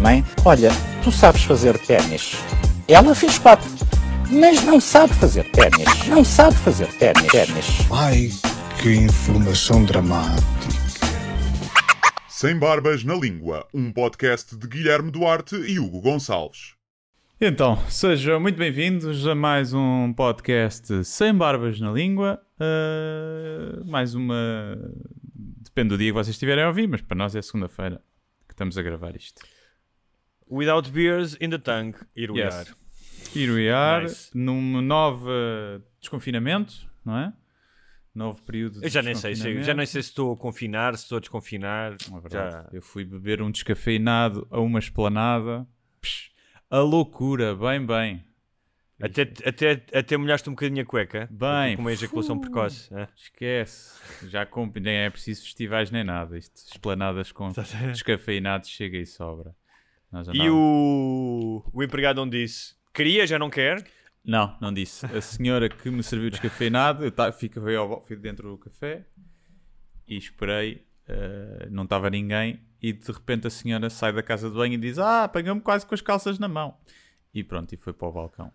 Mãe, olha, tu sabes fazer ténis. Ela fez quatro, mas não sabe fazer ténis. Não sabe fazer ténis. ténis. Ai, que informação dramática. Sem Barbas na Língua, um podcast de Guilherme Duarte e Hugo Gonçalves. Então, sejam muito bem-vindos a mais um podcast Sem Barbas na Língua. Uh, mais uma. Depende do dia que vocês estiverem a ouvir, mas para nós é segunda-feira que estamos a gravar isto. Without beers in the tank, here we Yes. are. Here we are, Nice. num novo desconfinamento, não é? Novo período de Eu já nem sei, se, já nem sei se estou a confinar, se estou a desconfinar. É verdade. Já. Eu fui beber um descafeinado a uma esplanada. Psh, a loucura, bem, bem. Até, até, até molhaste um bocadinho a cueca. Bem. Com uma ejaculação precoce. é? Esquece. Já comp... nem é preciso festivais nem nada. Isto, esplanadas com descafeinados chega e sobra. E o, o empregado não disse, queria, já não quer. Não, não disse. A senhora que me serviu descafeinado, eu ta... fiquei ao... fui dentro do café e esperei, eh, não estava ninguém, e de repente a senhora sai da casa de banho e diz: Ah, apanhou-me quase com as calças na mão. E pronto, e foi para o balcão.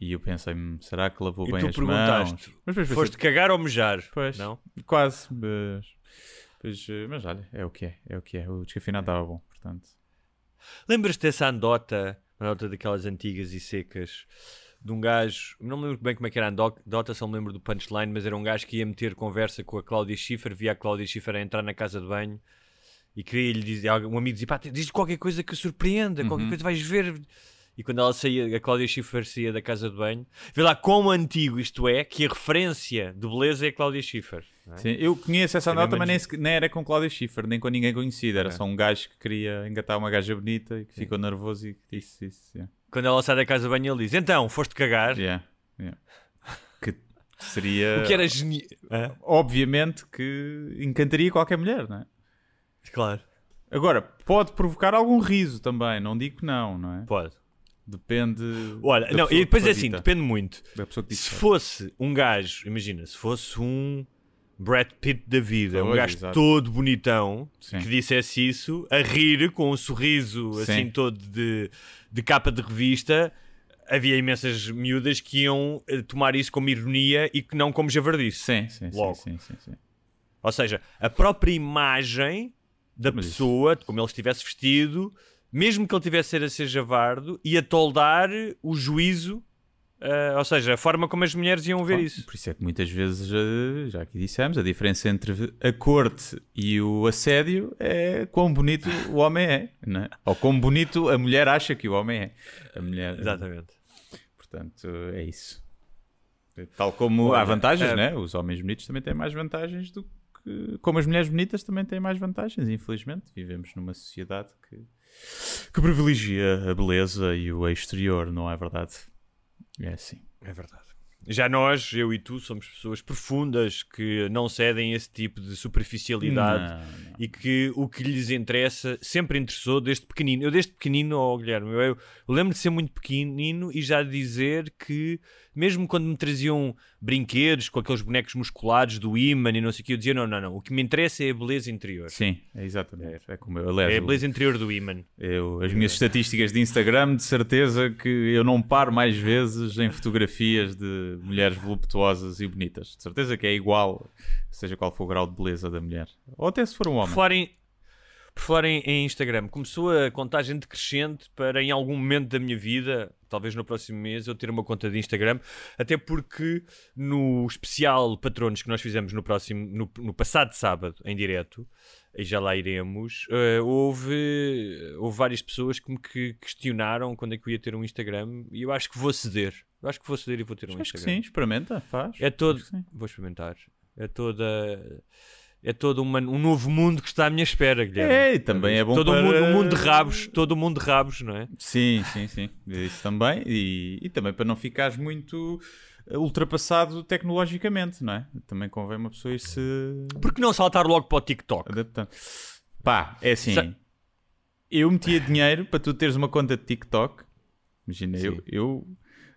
E eu pensei: "Hum, será que lavou E bem tu as perguntaste, mãos? Mas depois pensei, Foste cagar ou mejar? Pois, Não? quase. Mas, pois, eh, mas olha, é o que é, é o que é. O descafeinado estava bom, portanto. Lembras-te dessa andota, uma andota daquelas antigas e secas, de um gajo, não me lembro bem como é que era a ando- andota, só me lembro do punchline, mas era um gajo que ia meter conversa com a Cláudia Schiffer, via a Cláudia Schiffer a entrar na casa de banho e queria lhe dizer, um amigo dizia, pá, diz qualquer coisa que surpreenda, Uhum. qualquer coisa vais ver. E quando ela saía, a Cláudia Schiffer saía da casa de banho, vê lá quão antigo isto é, que a referência de beleza é a Cláudia Schiffer. é? Sim, eu conheço essa É nota, mas nem, nem era com Cláudia Schiffer, nem com ninguém conhecido. É. Era só um gajo que queria engatar uma gaja bonita e que ficou nervoso e que disse isso. Yeah. Quando ela sai da casa de banho, ele diz, então, foste cagar? Yeah, yeah. Que seria. O que era genial. Obviamente que encantaria qualquer mulher, não é? Claro. Agora, pode provocar algum riso também, não digo que não, não é? Pode. Depende. Olha, não, e depois é assim, depende muito. Se fosse um gajo, imagina, se fosse um Brad Pitt da vida, um gajo exato. todo bonitão, Sim. que dissesse isso, a rir com um sorriso Sim. assim todo de, de capa de revista, havia imensas miúdas que iam eh, tomar isso como ironia e que não como javardice. Sim, sim, sim, Logo. sim, sim, sim. Ou seja, a própria imagem da Mas isso- pessoa, de como ele estivesse vestido, mesmo que ele tivesse a ser javardo, ia toldar o juízo, eh, ou seja, a forma como as mulheres iam ver Claro, isso. Por isso é que muitas vezes, eh, já aqui dissemos, a diferença entre a corte e o assédio é quão bonito o homem é, não é? ou quão bonito a mulher acha que o homem é. A mulher, Exatamente. Portanto, é isso. Tal como Olha, há vantagens, eh, né? Os homens bonitos também têm mais vantagens do que. Como as mulheres bonitas também têm mais vantagens, infelizmente. Vivemos numa sociedade que, que privilegia a beleza e o exterior, não é verdade? É assim. É verdade. Já nós, eu e tu, somos pessoas profundas que não cedem a esse tipo de superficialidade Não, não. e que o que lhes interessa sempre interessou desde pequenino. Eu desde pequenino, oh, Guilherme, eu, eu lembro de ser muito pequenino e já dizer que mesmo quando me traziam brinquedos com aqueles bonecos musculados do Iman e não sei o que, eu dizia não, não, não, o que me interessa é a beleza interior. Sim, é exatamente. É como eu. Aliás, É a beleza interior do Iman. eu- as minhas estatísticas de Instagram, de certeza que eu não paro mais vezes em fotografias de mulheres voluptuosas e bonitas. De certeza que é igual, seja qual for o grau de beleza da mulher. Ou até se for um homem. falar em, por falar em, em Instagram, começou a contagem decrescente para em algum momento da minha vida, talvez no próximo mês, eu ter uma conta de Instagram, até porque no especial Patronos que nós fizemos no próximo, no, no passado sábado, em direto, e já lá iremos, eh, houve, houve várias pessoas que me que questionaram quando é que eu ia ter um Instagram e eu acho que vou ceder. Eu acho que vou ceder e vou ter um Acho que Instagram. sim, experimenta, faz. É todo. Que. Vou experimentar. É toda. É todo uma- um novo mundo que está à minha espera, Guilherme. É, e também é bom todo para... mundo, um mundo de rabos, todo um mundo de rabos, não é? Sim, sim, sim. Isso também. E, e também para não ficares muito eh, ultrapassado tecnologicamente, não é? Também convém uma pessoa ir se Por que não saltar logo para o TikTok? adaptando. Pá, é assim. Sa- Eu metia dinheiro para tu teres uma conta de TikTok. Imagina, eu, eu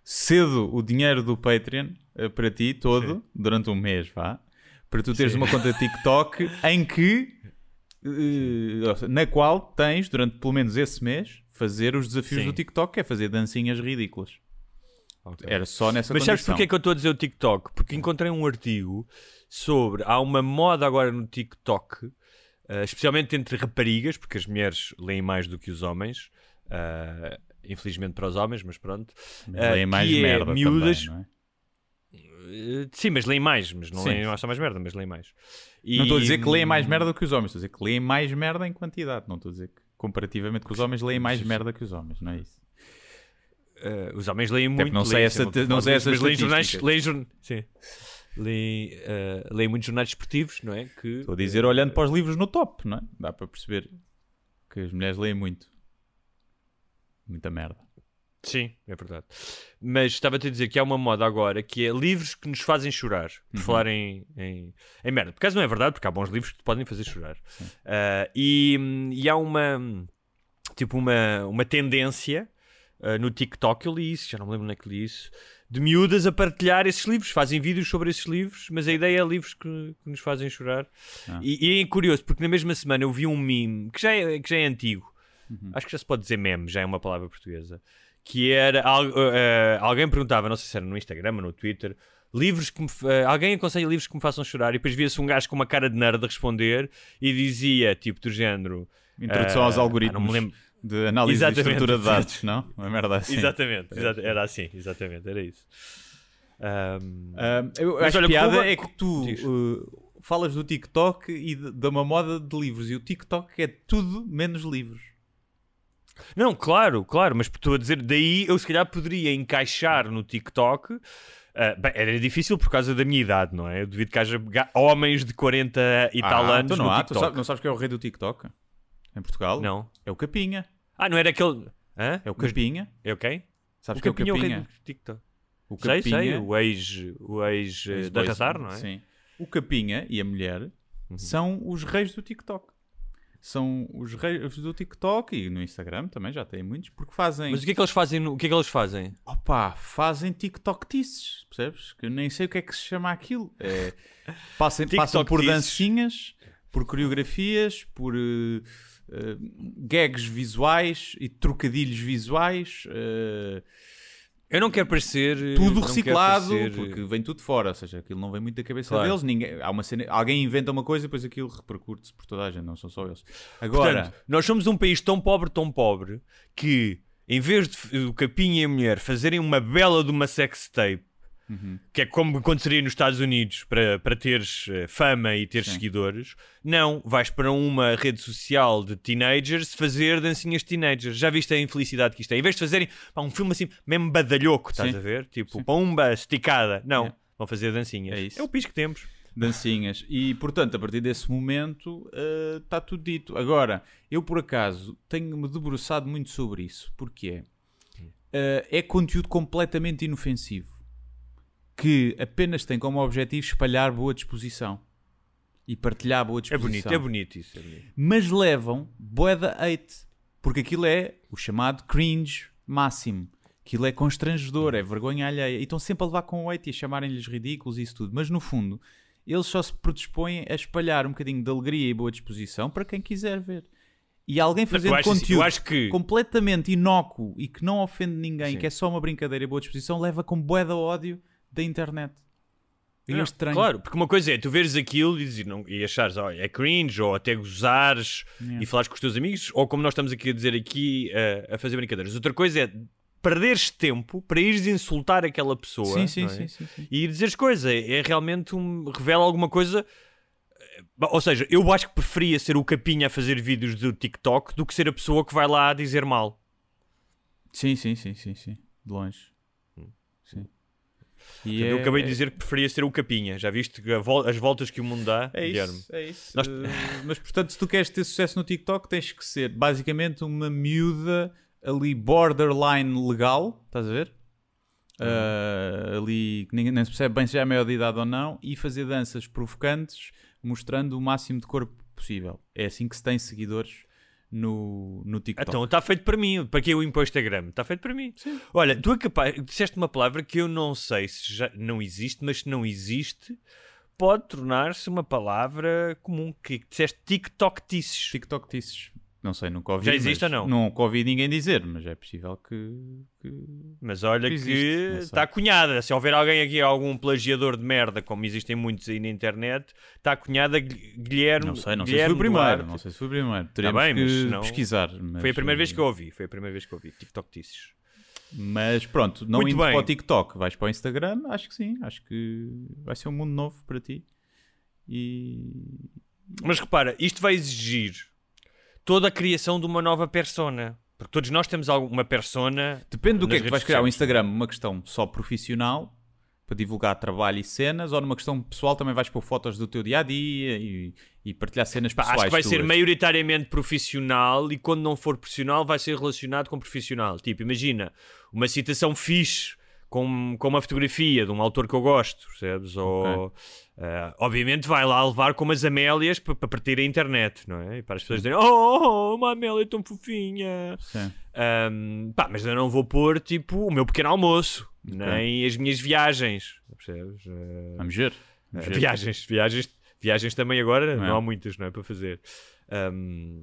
cedo o dinheiro do Patreon eh, para ti todo durante um mês, vá. Para tu teres Sim. uma conta de TikTok em que seja, na qual tens, durante pelo menos esse mês, fazer os desafios Sim. do TikTok, que é fazer dancinhas ridículas. Era só nessa Mas sabes condição. porquê que eu estou a dizer o TikTok? Porque encontrei um artigo sobre. Há uma moda agora no TikTok, eh, especialmente entre raparigas, porque as mulheres leem mais do que os homens. eh, infelizmente para os homens, mas pronto. Leem mais que é merda miúdas. também, não é? Eh, sim, mas leem mais, mas não Sim. leem só mais merda, mas leem mais. E- Não estou a dizer que leem mais merda do que os homens, estou a dizer que leem mais merda em quantidade. Não estou a dizer que comparativamente com os homens leem mais merda que os homens, não é isso? Eh, os homens leem muito. não sei leem, essa- não sei mas essas leem jornais, leem, jorn- sim. Leem, eh, leem muitos jornais desportivos, não é? Que, Estou a dizer olhando para os livros no top, não é? Dá para perceber que as mulheres leem muito. Muita merda. Sim, é verdade. Mas estava-te a dizer que há uma moda agora que é livros que nos fazem chorar. Por Uhum. falar em, em, em merda. Por acaso não é verdade, porque há bons livros que te podem fazer chorar. Ah, e, e há uma tipo uma, uma tendência ah, no TikTok, eu li isso, já não me lembro onde é que li isso, de miúdas a partilhar esses livros, fazem vídeos sobre esses livros, mas a ideia é livros que, que nos fazem chorar. Ah. E, e é curioso, porque na mesma semana eu vi um meme que já é, que já é antigo, Uhum. acho que já se pode dizer meme, já é uma palavra portuguesa, que era eh, alguém perguntava, não sei se era no Instagram ou no Twitter, livros que me, eh, alguém aconselha livros que me façam chorar, e depois via-se um gajo com uma cara de nerd a responder e dizia, tipo, do género. Introdução eh, aos ah, algoritmos não me lembro. de análise Exatamente. de estrutura de dados, não? Uma merda assim. Exatamente, exata- era assim, exatamente, era isso. Ahm, Ah, eu Mas acho olha, piada como- é que tu uh, falas do TikTok e de, de uma moda de livros e o TikTok é tudo menos livros. Não, claro, claro, mas estou a dizer, daí eu se calhar poderia encaixar no TikTok. ah, bem, era difícil por causa da minha idade, não é? Eu devido que haja homens de 40 e tal Ah, anos então não no há. Tu TikTok. sabes, não sabes que é o rei do TikTok? Em Portugal? Não. É o Capinha. Ah, não era aquele. Hã? É o Capinha. É o quem? Sabes o que é o Capinha é o rei Capinha? do TikTok. O Sei, sei, Capinha- o ex, o ex, Os da Razar, não é? Sim. O Capinha e a mulher Uhum. são os reis do TikTok. São os reis do TikTok e no Instagram também já têm muitos, porque fazem. Mas o que é que eles fazem? no- O que é que eles fazem? Opa, fazem TikTok-tices, percebes? Que eu nem sei o que é que se chama aquilo. É, passem, passam por dancinhas, por coreografias, por eh, eh, gags visuais e trocadilhos visuais. eh, Eu não quero parecer. eh, tudo reciclado, parecer, eh, porque vem tudo fora, ou seja, aquilo não vem muito da cabeça Claro. deles. Ninguém, há uma cena, alguém inventa uma coisa e depois aquilo repercute-se por toda a gente, não são só eles. Agora, Portanto, nós somos um país tão pobre, tão pobre, que em vez de o Capinha e a mulher fazerem uma bela de uma sex tape, Uhum. que é como aconteceria nos Estados Unidos para, para teres eh, fama e teres Sim. seguidores, não, vais para uma rede social de teenagers fazer dancinhas de teenagers. Já viste a infelicidade que isto é? Em vez de fazerem pá, um filme assim, mesmo badalhoco, estás Sim. a ver? Tipo, Sim. pomba esticada. Não, É. vão fazer dancinhas. É isso. é o piso que temos. dancinhas. E, portanto, a partir desse momento está tudo dito. Agora, eu por acaso tenho-me debruçado muito sobre isso. Porquê? Eh, é conteúdo completamente inofensivo que apenas tem como objetivo espalhar boa disposição e partilhar boa É disposição. bonito, é bonito isso. É bonito. Mas levam boeda hate. Porque aquilo é o chamado cringe máximo. Aquilo é constrangedor, é vergonha alheia. E estão sempre a levar com o hate e a chamarem-lhes ridículos e isso tudo. Mas no fundo, eles só se predispõem a espalhar um bocadinho de alegria e boa disposição para quem quiser ver. E alguém fazendo assim- conteúdo que- completamente inócuo e que não ofende ninguém, Sim. que é só uma brincadeira e boa disposição, leva com boeda ódio da internet. E é estranho. Claro, porque uma coisa é tu veres aquilo e, dizer, não, e achares olha, é cringe ou até gozares Yeah. e falares com os teus amigos, ou como nós estamos aqui a dizer aqui eh, a fazer brincadeiras. Outra coisa é perderes tempo para ires insultar aquela pessoa Sim, sim, é? sim, sim, sim. e dizeres coisa. É realmente um. revela alguma coisa. eh, Ou seja, eu acho que preferia ser o capinha a fazer vídeos do TikTok do que ser a pessoa que vai lá a dizer mal. Sim, sim, sim, sim, sim. De longe. Hum. Sim. E Eu é- acabei de dizer que preferia ser o Capinha. Já viste vol- as voltas que o mundo dá, É Guilherme? isso, é isso. Nós- Eh, mas portanto, se tu queres ter sucesso no TikTok, tens que ser basicamente uma miúda ali borderline legal, estás a ver? Eh, ali que ninguém nem se percebe bem se já é maior de idade ou não, e fazer danças provocantes, mostrando o máximo de corpo possível. É assim que se tem seguidores no, no TikTok. Então está feito para mim. Para que eu impor Instagram? Está feito para mim. Olha, tu é capaz, disseste uma palavra que eu não sei se já não existe, mas se não existe, pode tornar-se uma palavra comum. Que disseste TikTok-tices. TikTok tisses. Não sei, nunca ouvi. Já existe ou não? Nunca ouvi ninguém dizer, mas é possível que. que- Mas olha Existe, que não sei. está cunhada. Se houver alguém aqui, algum plagiador de merda, como existem muitos aí na internet, está cunhada Gui- Guilherme. Não sei, não sei se Guilherme foi o primeiro. Duarte. Não sei se foi o primeiro. Teremos bem, que mas não- pesquisar. mas- Foi a primeira vez que eu ouvi. Foi a primeira vez que eu ouvi. TikTok-tices. Mas pronto, não Muito indo bem. para o TikTok, vais para o Instagram, acho que sim. Acho que vai ser um mundo novo para ti. E. Mas repara, isto vai exigir toda a criação de uma nova persona. Porque todos nós temos alguma persona. Depende do que é que tu vais criar. O. Instagram, uma questão só profissional, para divulgar trabalho e cenas, ou numa questão pessoal também vais pôr fotos do teu dia a dia e, e partilhar cenas Pá, pessoais. acho que vai ser tuas. maioritariamente profissional e quando não for profissional vai ser relacionado com profissional. Tipo, imagina uma citação fixe com, com uma fotografia de um autor que eu gosto, percebes? Ou, eh, obviamente vai lá levar com umas Amélias para, partir a internet, não é? E para as pessoas dizerem, oh, uma Amélia tão fofinha. Sim. Ahm, pá, mas eu não vou pôr tipo o meu pequeno almoço, Ok. nem as minhas viagens, percebes? Eh, Vamos ver. Vamos Uh, ver. viagens, viagens, viagens também agora Não é? não há muitas, não é? Para fazer. Um,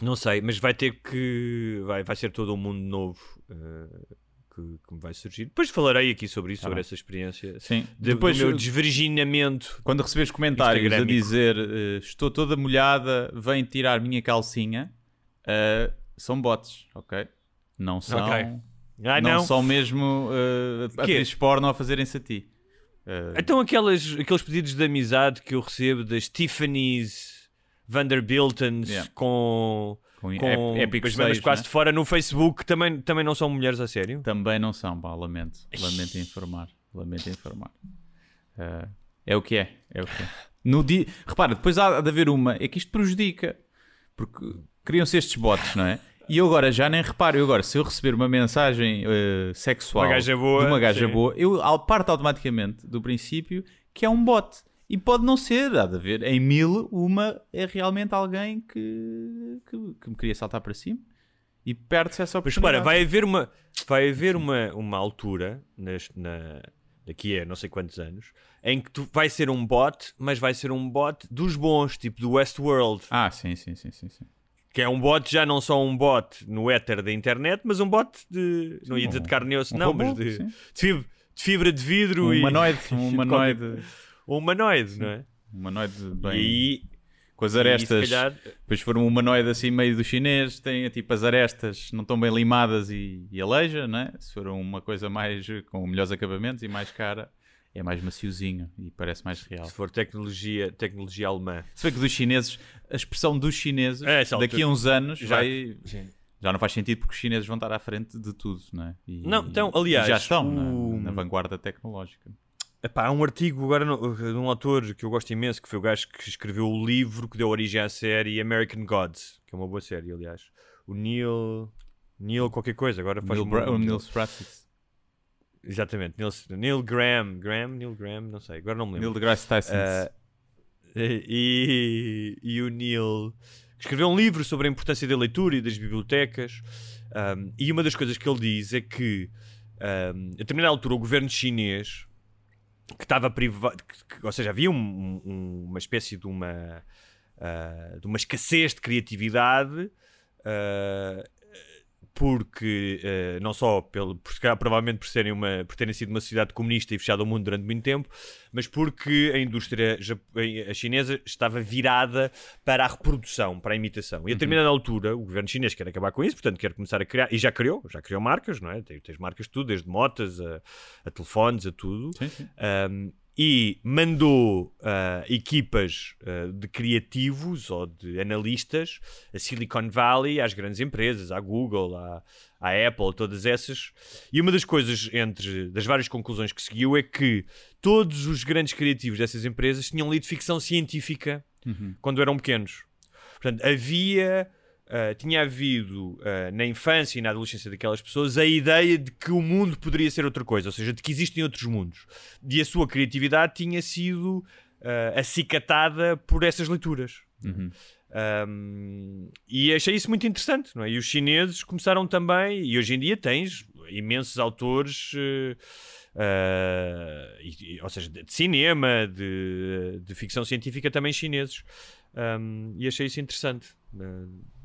não sei, mas vai ter que. Vai, vai ser todo um mundo novo uh, que, que me vai surgir. Depois falarei aqui sobre isso, Tá sobre essa experiência. Sim. De, Depois, do meu desvirginamento. quando receberes comentários a dizer eh, estou toda molhada, vem tirar minha calcinha, eh, são bots, ok? Não são. Ok. Ah, não, não. são mesmo uh, atrizes porno a fazerem-se a ti. Uh, Então aquelas, aqueles pedidos de amizade que eu recebo das Tiffany's Vanderbiltons Yeah. com. Com Com seios, quase né? de fora no Facebook também, também não são mulheres a sério? Também não são, pá, lamento. Lamento informar. Lamento informar. Uh, é o que é. É o que é. No dia... Repara, depois há de haver uma. É que isto prejudica. Porque criam-se estes bots, não é? E eu agora já nem reparo. Eu agora, se eu receber uma mensagem uh, sexual Uma gaja boa, de uma gaja sim. boa, eu parto automaticamente do princípio que é um bot. E pode não ser, há de haver. Em mil, uma é realmente alguém que, que, que me queria saltar para cima. E perde-se essa Mas oportunidade. repara, vai haver uma, vai haver uma, uma altura neste, na, daqui a não sei quantos anos em que tu vai ser um bot, mas vai ser um bot dos bons, tipo do Westworld, Ah, sim, sim, sim, sim. sim. que é um bot já não só um bot no éter da internet, mas um bot de não ia dizer de carne e osso, um não, robô, mas de, sim. de fibra, de fibra de vidro Um e humanoide, um de humanoide, um humanoide, não é? um humanoide E bem, aí, com as e arestas. calhar, Depois for um humanoide assim meio do chinês, tem tipo as arestas não estão bem limadas e, e aleija, né? Se for uma coisa mais com melhores acabamentos e mais cara, é mais maciozinho e parece mais real. se for tecnologia, tecnologia alemã. Se bem que dos chineses, a expressão dos chineses, É, daqui a uns anos, Já- vai, Sim. já não faz sentido porque os chineses vão estar à frente de tudo, não é? E- Não, então, e aliás, já estão o- na, na vanguarda tecnológica. Epá, há um artigo agora no- de um autor que eu gosto imenso, que foi o gajo que escreveu o livro que deu origem à série American Gods, que é uma boa série, aliás. O Neil. Neil qualquer coisa, agora faz Neil, um- Bra o Neil. Exatamente, Neil, Neil Graham. Graham? Neil Graham? Não sei, agora não me lembro. Neil deGrasse Tyson. Ah, e, e o Neil escreveu um livro sobre a importância da leitura e das bibliotecas. Um, e uma das coisas que ele diz é que, um, a determinada altura, o governo chinês, que estava privado, ou seja, havia um- um- uma espécie de uma, ah, de uma escassez de criatividade. ah, porque eh, não só pelo, por, provavelmente por, serem uma, por terem sido uma sociedade comunista e fechada ao mundo durante muito tempo, mas porque a indústria a chinesa estava virada para a reprodução, para a imitação. E a determinada altura, o governo chinês quer acabar com isso, portanto quer começar a criar, e já criou, já criou marcas, não é? Tem- Tens marcas de tudo, desde motas a, a telefones, a tudo. Sim, sim. Um, e mandou ah, equipas ah, de criativos ou de analistas a Silicon Valley, às grandes empresas, à Google, à, à Apple, todas essas. E uma das coisas entre das várias conclusões que seguiu é que todos os grandes criativos dessas empresas tinham lido ficção científica quando eram pequenos. Portanto, havia Uh, tinha havido uh, na infância e na adolescência daquelas pessoas a ideia de que o mundo poderia ser outra coisa, ou seja, de que existem outros mundos. E a sua criatividade tinha sido uh, acicatada por essas leituras. Um, e achei isso muito interessante, não é? E os chineses começaram também, e hoje em dia tens imensos autores. e- e- ou seja, de de cinema, de, de ficção científica também chineses. Um, e achei isso interessante.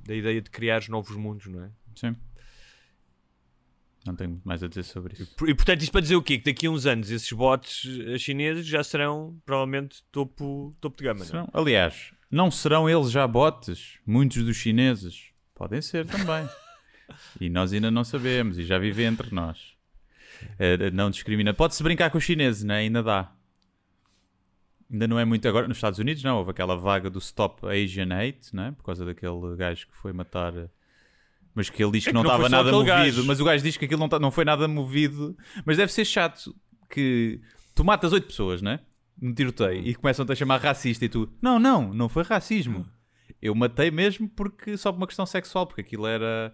Uh, da ideia de criar novos mundos, não é? Sim. Não tenho mais a dizer sobre isso. E portanto, isto para dizer o quê? Que daqui a uns anos esses bots eh, chineses já serão provavelmente topo, topo de gama, não é? Serão- aliás, não serão eles já botes? Muitos dos chineses. Podem ser também. e nós ainda não sabemos e já vivem entre nós. Eh, não discrimina. Pode-se brincar com os chineses, né? ainda dá. Ainda não é muito agora. Nos Estados Unidos, não. Houve aquela vaga do Stop Asian Hate, né? por causa daquele gajo que foi matar. Mas que ele diz que, É não não estava nada movido. gajo. Mas o gajo diz que aquilo não, tá- não foi nada movido. Mas deve ser chato que tu matas oito pessoas, né? No tiroteio e começam-te a chamar racista e tu, não, não, não foi racismo. Eu matei mesmo porque só por uma questão sexual, porque aquilo era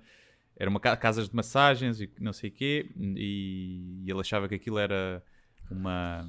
era uma ca- casas de massagens e não sei o quê, e, e ele achava que aquilo era uma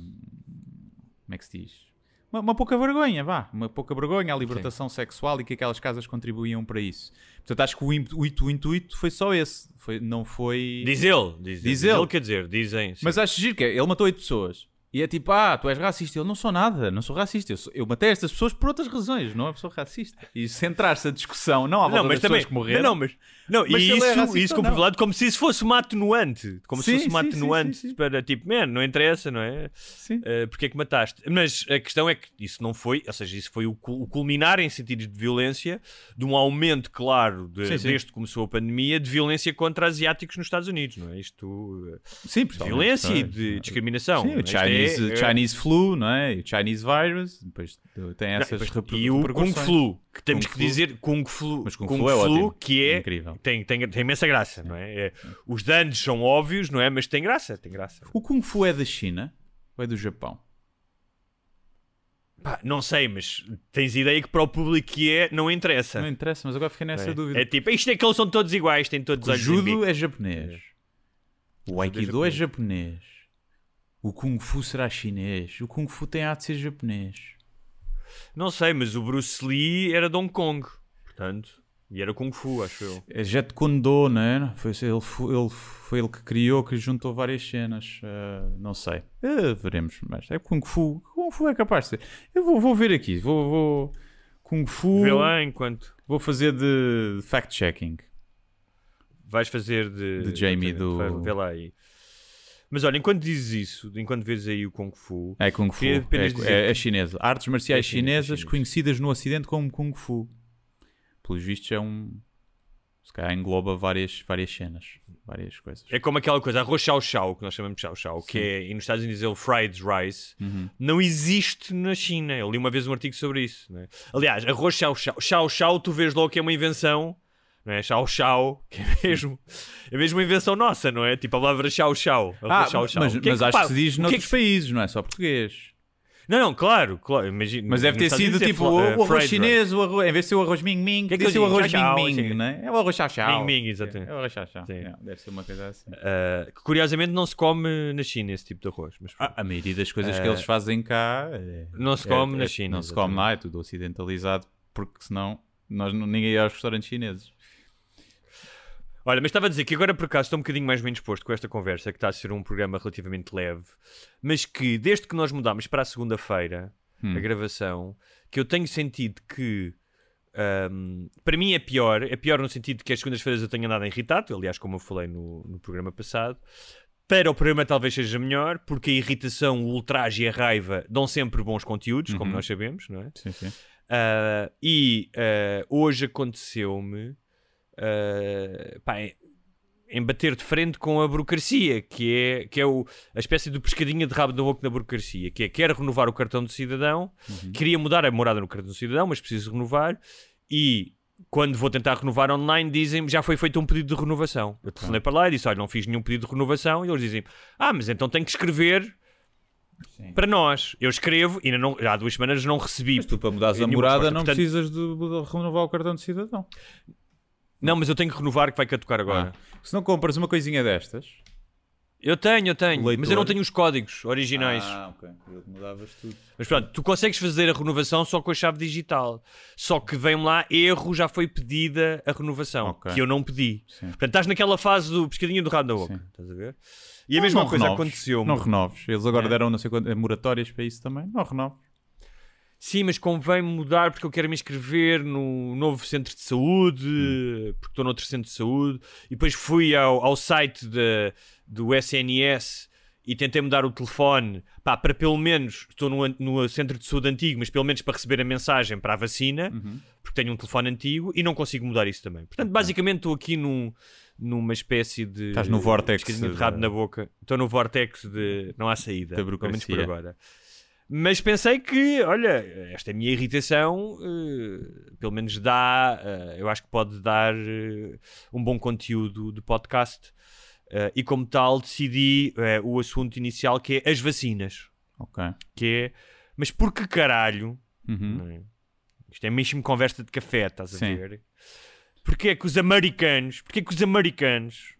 como é que se diz? Uma, uma pouca vergonha, vá, uma pouca vergonha à libertação sexual e que aquelas casas contribuíam para isso. Portanto, acho que o intuito, o intuito foi só esse, foi, não foi. Diz ele, diz, Diz diz ele. ele, quer dizer, dizem. sim. Mas acho giro que é, ele matou oito pessoas. E é tipo, ah, tu és racista. Eu não sou nada, não sou racista. Eu, sou- eu matei estas pessoas por outras razões, não é pessoa racista. E centrar-se a discussão, não à volta não, mas das também. pessoas que morreram. Não, mas, não, Mas e ele é isso, racista isso como como se isso fosse uma atenuante. Como Sim, se fosse uma sim, atenuante sim, para tipo, man, não interessa, não é? Sim. Uh, porque é que mataste? Mas a questão é que isso não foi, ou seja, isso foi o, cul- o culminar em sentidos de violência de um aumento claro de- desde que começou a pandemia de violência contra asiáticos nos Estados Unidos, não é? Isto, Sim, de pessoalmente, violência e de discriminação. Sim, o Chinese, é- Chinese flu, não é? E o Chinese virus, depois tem essas Depois- reper- e o Kung. Flu, que temos Kung que Flu. dizer Kung Flu, Mas Kung Flu é ótimo. que é, Incrível. Tem, tem, tem imensa graça, não é? É, Os danos são óbvios, não é? Mas tem graça, tem graça. O Kung Fu é da China ou é do Japão? Pá, não sei, mas tens ideia que para o público que é, não interessa. Não interessa, mas agora fiquei nessa é? dúvida. É tipo, isto é que eles são todos iguais, têm todos o olhos em judo bico. é japonês. O Aikido é japonês. O Kung Fu será chinês. O Kung Fu tem a de ser japonês. Não sei, mas o Bruce Lee era de Hong Kong, portanto, e era Kung Fu, acho eu. É Jet Kondo, não é? Foi ele, fu- ele- foi ele que criou, que juntou várias cenas. Ah, não sei. Ah, veremos. Mas é Kung Fu. Kung Fu é capaz de ser. Eu vou, vou ver aqui. Vou, vou... Kung Fu. Vê lá enquanto Vou fazer de fact-checking. vais fazer de... De Jamie do- Vê lá aí. Mas olha, enquanto dizes isso, enquanto vês aí o Kung Fu, É Kung Fu. É, é, é chinesa. Artes marciais É é chinesas chinês. conhecidas no Ocidente como Kung Fu. Pelos vistos é um... Se calhar engloba várias, várias cenas. Várias coisas. É como aquela coisa, arroz chau chau, que nós chamamos de chau chau, que é, e nos Estados Unidos é o fried rice, Uhum. não existe na China. Eu li uma vez um artigo sobre isso. né? Aliás, arroz chau chau, chau chau, tu vês logo que é uma invenção, não é? Chau chau, que é mesmo, é mesmo uma invenção nossa, não é? Tipo a palavra chau chau. Ah, chau chau. mas, que é mas que- acho pá, que se diz que é noutros que- países, não é só português. Não, não, claro, claro. Imagina, Mas deve ter sido é tipo o, o arroz chinês, o arroz, em vez de ser o arroz ming ming, Que é que deve ser o arroz ming ming, não é? É o arroz chau chau. Ming ming, exatamente. É o arroz chau chau. É, Deve ser uma coisa assim. Uh, que curiosamente não se come na China esse tipo de arroz. Mas Ah, a maioria das coisas que Eh, eles fazem cá é- não se é- come é- na China. Não se come exatamente. lá, é tudo ocidentalizado, porque senão nós, ninguém ia aos restaurantes chineses. Olha, mas estava a dizer que agora por acaso estou um bocadinho mais bem disposto com esta conversa, que está a ser um programa relativamente leve, mas que desde que nós mudámos para a segunda-feira Hum. a gravação, que eu tenho sentido que ahm, para mim é pior, é pior no sentido de que as segundas-feiras eu tenho andado irritado, aliás, como eu falei no, no programa passado. Para o programa talvez seja melhor, porque a irritação, o ultraje e a raiva dão sempre bons conteúdos, como Uhum. nós sabemos, não é? Sim, sim. Ah, e ah, hoje aconteceu-me. Ah, pá, em bater de frente com a burocracia, que é, que é o, a espécie de pescadinha de rabo da boca da burocracia, que é quer renovar o cartão de cidadão, queria mudar a morada no cartão de cidadão, mas preciso renovar, e quando vou tentar renovar online, dizem-me já foi feito um pedido de renovação. Eu telefonei para lá e disse: Olha, não fiz nenhum pedido de renovação. E eles dizem: Ah, mas então tenho que escrever para nós. Eu escrevo e não, há duas semanas não recebi. Mas tu para mudares a morada resposta. não Portanto, precisas de, de renovar o cartão de cidadão. Não, mas eu tenho que renovar que vai catucar agora. Ah. Se não compras uma coisinha destas... Eu tenho, eu tenho. Leitor. Mas eu não tenho os códigos originais. Ah, ok. Eu mudavas tudo. Mas pronto, tu consegues fazer a renovação só com a chave digital. Só que vem lá, erro, já foi pedida a renovação. Ok. Que eu não pedi. Sim. Portanto, estás naquela fase do pescadinho do rabo da boca. Sim. Estás a ver? E a mesma Não coisa renoves. aconteceu. Não renoves. Eles agora É. deram não sei quantas moratórias para isso também. Não renoves. Sim, mas convém mudar porque eu quero me inscrever no novo centro de saúde, Hum. porque estou noutro centro de saúde. E depois fui ao, ao site da- do SNS e tentei mudar o telefone pá, para pelo menos, estou no, no centro de saúde antigo, mas pelo menos para receber a mensagem para a vacina, Uhum. porque tenho um telefone antigo e não consigo mudar isso também. Portanto, basicamente estou aqui num, numa espécie de. Estás no vórtex de rabo na boca. Estou no vórtex de. Não há saída. Da pelo menos por agora. Mas pensei que, olha, esta minha irritação, eh, pelo menos dá, eh, eu acho que pode dar eh, um bom conteúdo de podcast. E como tal, decidi o assunto inicial que é as vacinas. Ok. Que é, mas por que caralho? Uhum. é? Isto é mesmo conversa de café, estás a Sim. ver? Porque é que os americanos, porque é que os americanos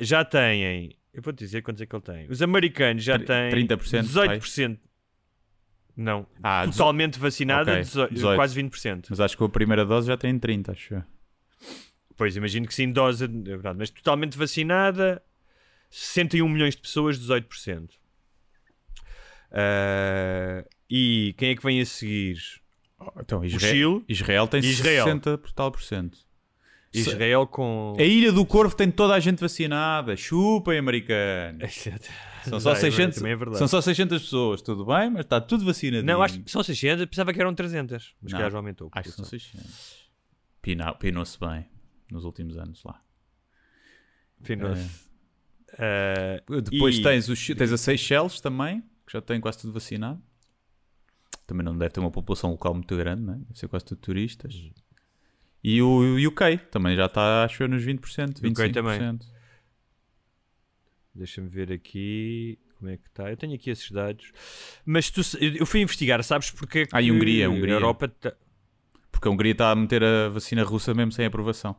já têm, eu vou te dizer quantos é que ele tem. Os americanos já têm 30%, 18%. Não, Ah, totalmente vacinada, ok, 18, 18. quase 20%. Mas acho que a primeira dose já tem 30, acho eu. Pois, imagino que sim, dose, mas totalmente vacinada, 61 milhões de pessoas, 18%. Eh, e quem é que vem a seguir? Então, O Israel, Chile, Israel tem Israel. 60 por tal por cento. Israel com... A Ilha do Corvo tem toda a gente vacinada. Chupem, americanos. São só, Não, é 600, também é verdade. são só 600 pessoas, tudo bem, mas está tudo vacinadinho. Não, acho que são 600, eu pensava que eram 300, mas que já aumentou. Acho que são população. 600. Pinou- Pinou-se bem nos últimos anos lá. Finou-se. Eh, Depois e- tens, os, tens a Seychelles também, que já tem quase tudo vacinado. Também não deve ter uma população local muito grande, né? deve ser quase tudo turistas. E o UK também já está, acho eu, nos 20%, 25%. UK também. Deixa-me ver aqui como é que está. Eu tenho aqui esses dados. Mas tu, eu fui investigar, sabes porque é que Ah, e Hungria, Hungria. a Europa tá- Porque a Hungria está a meter a vacina russa mesmo sem aprovação.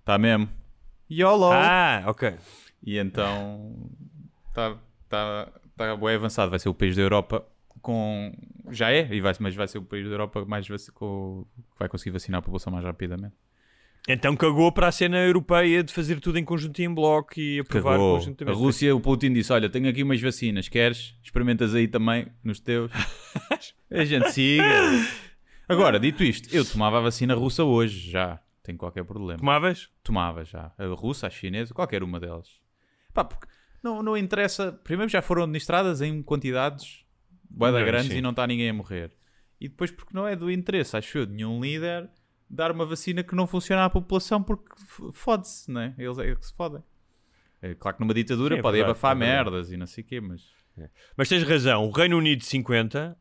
Está mesmo. YOLO! Ah, ok. E então está tá, tá bem avançado. Vai ser o país da Europa com. Já é, e vai, mas vai ser o país da Europa mais vac... com... que vai conseguir vacinar a população mais rapidamente. Então cagou para a cena europeia de fazer tudo em conjunto e em bloco e aprovar Cagou. A conjuntamente. Rússia, o Putin disse: Olha, tenho aqui umas vacinas, queres? Experimentas aí também nos teus. a gente siga. Agora, dito isto, eu tomava a vacina russa hoje já, sem qualquer problema. Tomavas? Tomava já. A russa, a chinesa, qualquer uma delas. Pá, porque não, não interessa. Primeiro já foram administradas em quantidades boeda Não, grandes sim. e não está ninguém a morrer. E depois porque não é do interesse, acho eu, de nenhum líder dar uma vacina que não funciona à população porque fode-se, não é? Eles é que se fodem. É claro que numa ditadura Sim, é podem abafar é verdade. merdas e não sei o quê, mas... Mas tens razão, o Reino Unido 50.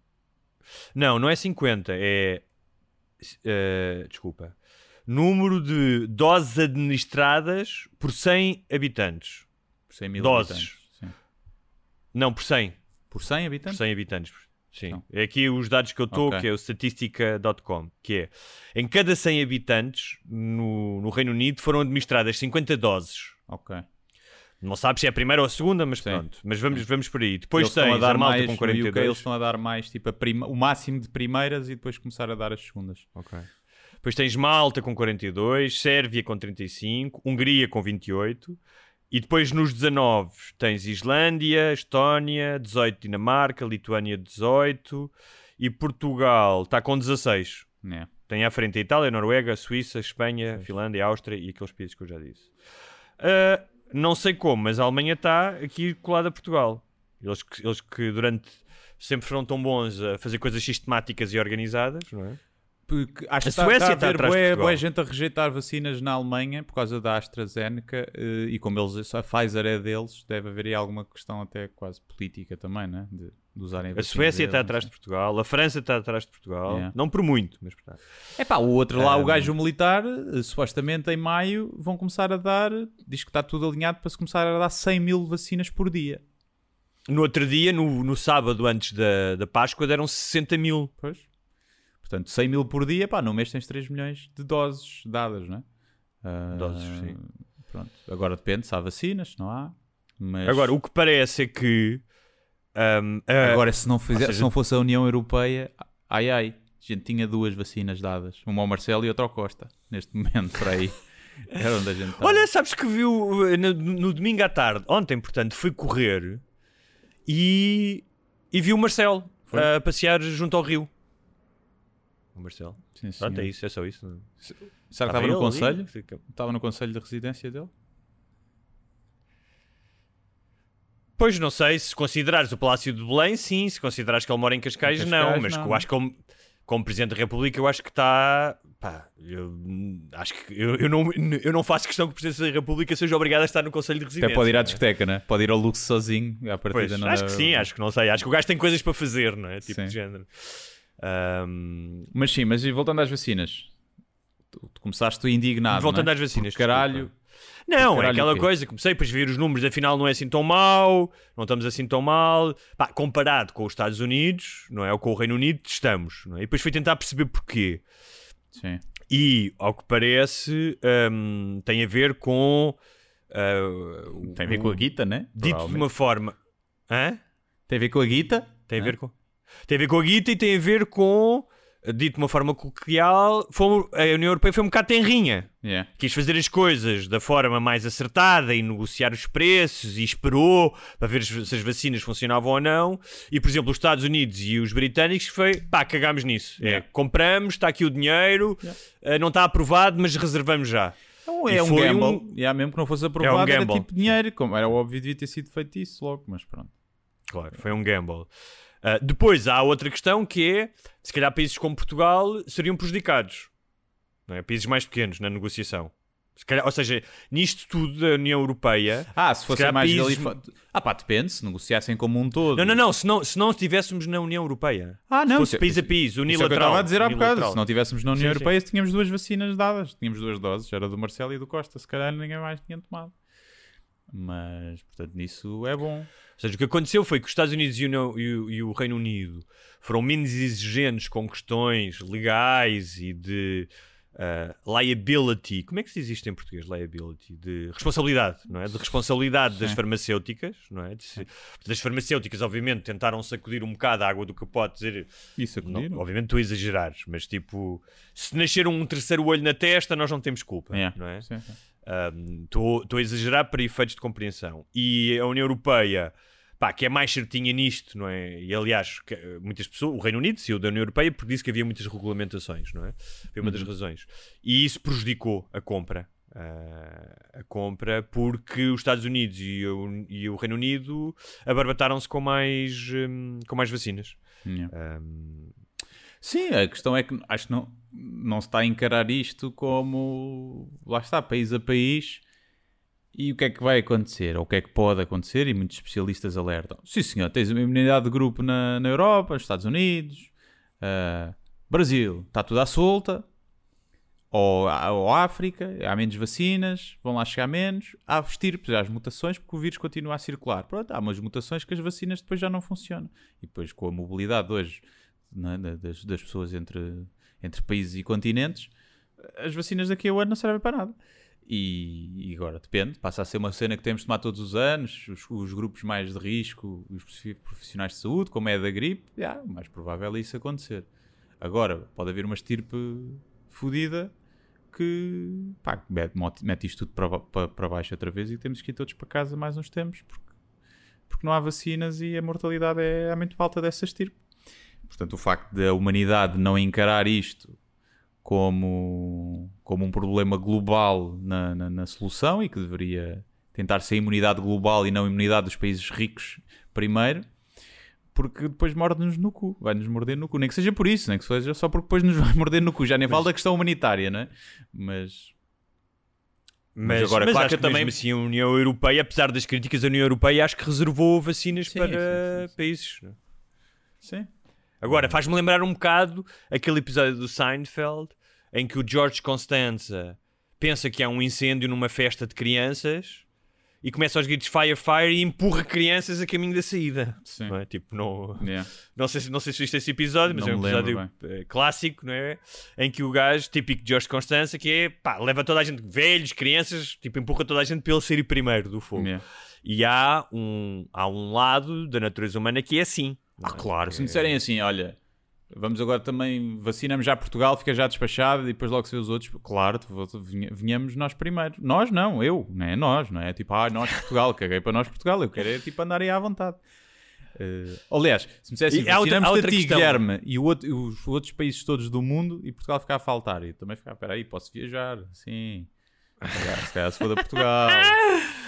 Não, não é 50, é. eh, desculpa. Número de doses administradas por 100 habitantes. Por 100 mil Doses. habitantes. Sim. Não, por 100. Por 100 Por habitantes? 100 habitantes. Sim. Não. É aqui os dados que eu estou, Ok. que é o statistica.com, que é em cada 100 habitantes no, no Reino Unido foram administradas 50 doses. Ok. Não sabes se é a primeira ou a segunda, mas Sim. pronto. Mas vamos, vamos por aí. Depois Eles estão tens a dar a malta mais, com no UK, 42. eles estão a dar mais, tipo, a prima- o máximo de primeiras e depois começar a dar as segundas. Ok. Depois tens Malta com 42, Sérvia com 35, Hungria com 28. E depois nos 19 tens Islândia, Estónia, 18 Dinamarca, Lituânia 18 e Portugal está com 16. É. Tem à frente a Itália, Noruega, Suíça, Espanha, Finlândia, Áustria e aqueles países que eu já disse. Ah, não sei como, mas a Alemanha está aqui colada a Portugal. Eles que, eles que durante sempre foram tão bons a fazer coisas sistemáticas e organizadas, não é? Porque acho A que Suécia está a está haver atrás de bué, Portugal. bué gente a rejeitar vacinas na Alemanha por causa da AstraZeneca eh, e como eles, a Pfizer é deles, deve haver aí alguma questão até quase política também, né? De, de usarem A Suécia está atrás de Portugal, a França está atrás de Portugal. Yeah. Não por muito, mas está. É pá, o outro lá, Um, o gajo militar, eh, supostamente em maio vão começar a dar, diz que está tudo alinhado para se começar a dar 100 mil vacinas por dia. No outro dia, no, no sábado antes da, da Páscoa, deram 60 mil. Pois. Portanto, 100 mil por dia, pá, no mês tens 3 milhões de doses dadas, não é? Ah, Doses, sim. Pronto. Agora depende se há vacinas, se não há. Mas... Agora, o que parece é que. ahm, a- Agora, se não, fizer, seja- se não fosse a União Europeia, ai ai, a gente tinha duas vacinas dadas, uma ao Marcelo e outra ao Costa, neste momento, por aí. Era onde a gente estava. Olha, sabes que viu no, no domingo à tarde, ontem, portanto, fui correr e, e vi o Marcelo a passear junto ao rio. Marcelo. Sim, Pronto, é isso, é só isso. Será que estava ele no conselho? Estava no conselho de residência dele? Pois não sei, se considerares o Palácio de Belém, sim. Se considerares que ele mora em Cascais, Em não. Cascais, Mas não. que eu acho que como, como Presidente da República, eu acho que está. Pá, eu acho que eu, eu, não, eu não faço questão que o Presidente da República seja obrigado a estar no Conselho de Residência. Até pode ir à não discoteca, né? Pode ir ao luxo sozinho, à Pois, partida não acho que sim, acho que não sei. Acho que o gajo tem coisas para fazer, não é? Tipo Sim. de género. Ahm, Mas sim, mas voltando às vacinas, tu, tu começaste indignado. voltando não é? às vacinas. Porque caralho. Não, Caralho, é aquela coisa, comecei depois ver os números, afinal não é assim tão mau, não estamos assim tão mal. Pá, comparado com os Estados Unidos, não é? Ou com o Reino Unido, estamos. Não é? E depois fui tentar perceber porquê. sim. E, ao que parece, hum, tem a ver com. o- Tem a ver com a guita, né? Dito de uma forma. Hã? Tem a ver com a guita? Tem a Hã? ver com. Tem a ver com a guita e tem a ver com. Dito de uma forma coloquial, fomos- a União Europeia foi um bocado tenrinha. Yeah. Quis fazer as coisas da forma mais acertada e negociar os preços e esperou para ver se as vacinas funcionavam ou não. E, por exemplo, os Estados Unidos e os britânicos foi pá, cagámos nisso. É, Yeah. compramos, está aqui o dinheiro, eh, não está aprovado, mas reservamos já. Então, E é um foi gamble. um- Yeah, mesmo que não fosse aprovado, era gamble. tipo dinheiro. Como era óbvio, devia ter sido feito isso logo, mas pronto. Claro, foi um gamble. Ah, depois há outra questão que é: se calhar países como Portugal seriam prejudicados, não é? países mais pequenos na negociação. Se calhar- ou seja, nisto tudo da União Europeia. Ah, se fosse calhar mais países- galifa... Ah pá, depende, se negociassem como um todo. Não, não, não, se não, se não estivéssemos na União Europeia. Ah, não. Se fosse isso- país a país, Isso é que eu unilateral. estava a dizer há bocado. unilateral. Se não estivéssemos na União Sim, sim. Europeia, tínhamos duas vacinas dadas. Tínhamos duas doses. Era do Marcelo e do Costa. Se calhar ninguém mais tinha tomado. Mas, portanto, nisso é bom. Ou seja, o que aconteceu foi que os Estados Unidos e o, e o- Reino Unido foram menos exigentes com questões legais e de ah, liability. Como é que se diz isto em português? Liability. De responsabilidade, não é? De responsabilidade das farmacêuticas, não é? Se- Das farmacêuticas, obviamente, tentaram sacudir um bocado a água do capote, dizer. Isso Não, acudiram. obviamente tu a exagerares, mas tipo, se nascer um terceiro olho na testa, nós não temos culpa, Yeah. não é? Sim, sim. Estou a exagerar para efeitos de compreensão. E a União Europeia, pá, que é mais certinha nisto, não é? E aliás, que, eh, muitas pessoas, o Reino Unido saiu da União Europeia porque disse que havia muitas regulamentações, não é? Foi uma das razões. E isso prejudicou a compra. ah, a compra porque os Estados Unidos e o, e o Reino Unido abarbataram-se com mais, hum, com mais vacinas. Yeah. Hum, Sim, a questão é que acho que não, não se está a encarar isto como lá está, país a país. E o que é que vai acontecer? Ou o que é que pode acontecer? E muitos especialistas alertam. Sim, senhor, tens uma imunidade de grupo na, na Europa, nos Estados Unidos, ah, Brasil, está tudo à solta. Ou, ou África, há menos vacinas, vão lá chegar menos. Há estirpes, há as mutações, porque o vírus continua a circular. Pronto, há umas mutações que as vacinas depois já não funcionam. E depois, com a mobilidade hoje da- das, das pessoas entre, entre países e continentes, as vacinas daqui a um ano não servem para nada. E, e agora depende, passa a ser uma cena que temos de tomar todos os anos. Os, os grupos mais de risco, os profissionais de saúde, como é da gripe, yeah, mais provável é isso acontecer. Agora, pode haver uma estirpe fodida que pá, mete, mete isto tudo para, para, para baixo outra vez e temos que ir todos para casa mais uns tempos porque, porque não há vacinas e a mortalidade é, é muito alta dessa estirpe. Portanto, o facto da humanidade não encarar isto como, como um problema global na, na, na solução e que deveria tentar ser imunidade global e não imunidade dos países ricos primeiro, porque depois morde-nos no cu, vai-nos morder no cu, nem que seja por isso, nem que seja só porque depois nos vai morder no cu, já nem falo da questão humanitária, não é? Mas Mas, agora, mas claro acho que que também assim a União Europeia, apesar das críticas, a União Europeia acho que reservou vacinas Sim, para sim, sim, sim. países. sim. Agora, faz-me lembrar um bocado aquele episódio do Seinfeld em que o George Constanza pensa que há um incêndio numa festa de crianças e começa aos gritos fire, fire e empurra crianças a caminho da saída. Sim. Não é? Tipo, não, Yeah. não, sei, se- não sei se viste esse episódio, mas Não é um me lembro episódio eh, clássico, não é? Em que o gajo, típico de George Constanza, que é pá, leva toda a gente, velhos, crianças, tipo, empurra toda a gente para ele sair primeiro do fogo. Yeah. E há um, há um lado da natureza humana que é assim. Ah, claro. Se me disserem assim, olha, vamos agora também, vacinamos já Portugal, fica já despachado e depois logo se vê os outros. Claro, vinhamos nós primeiro. Nós não, eu, não é nós, não é? Tipo, ah, nós Portugal, caguei para nós Portugal, eu quero é tipo andar aí à vontade. Eh, aliás, se me dissessem E há outra- vacinamos há a ti. Guilherme, e o outro- os outros países todos do mundo e Portugal ficar a faltar, e também ficava, peraí, posso viajar, sim. Se calhar se for da Portugal.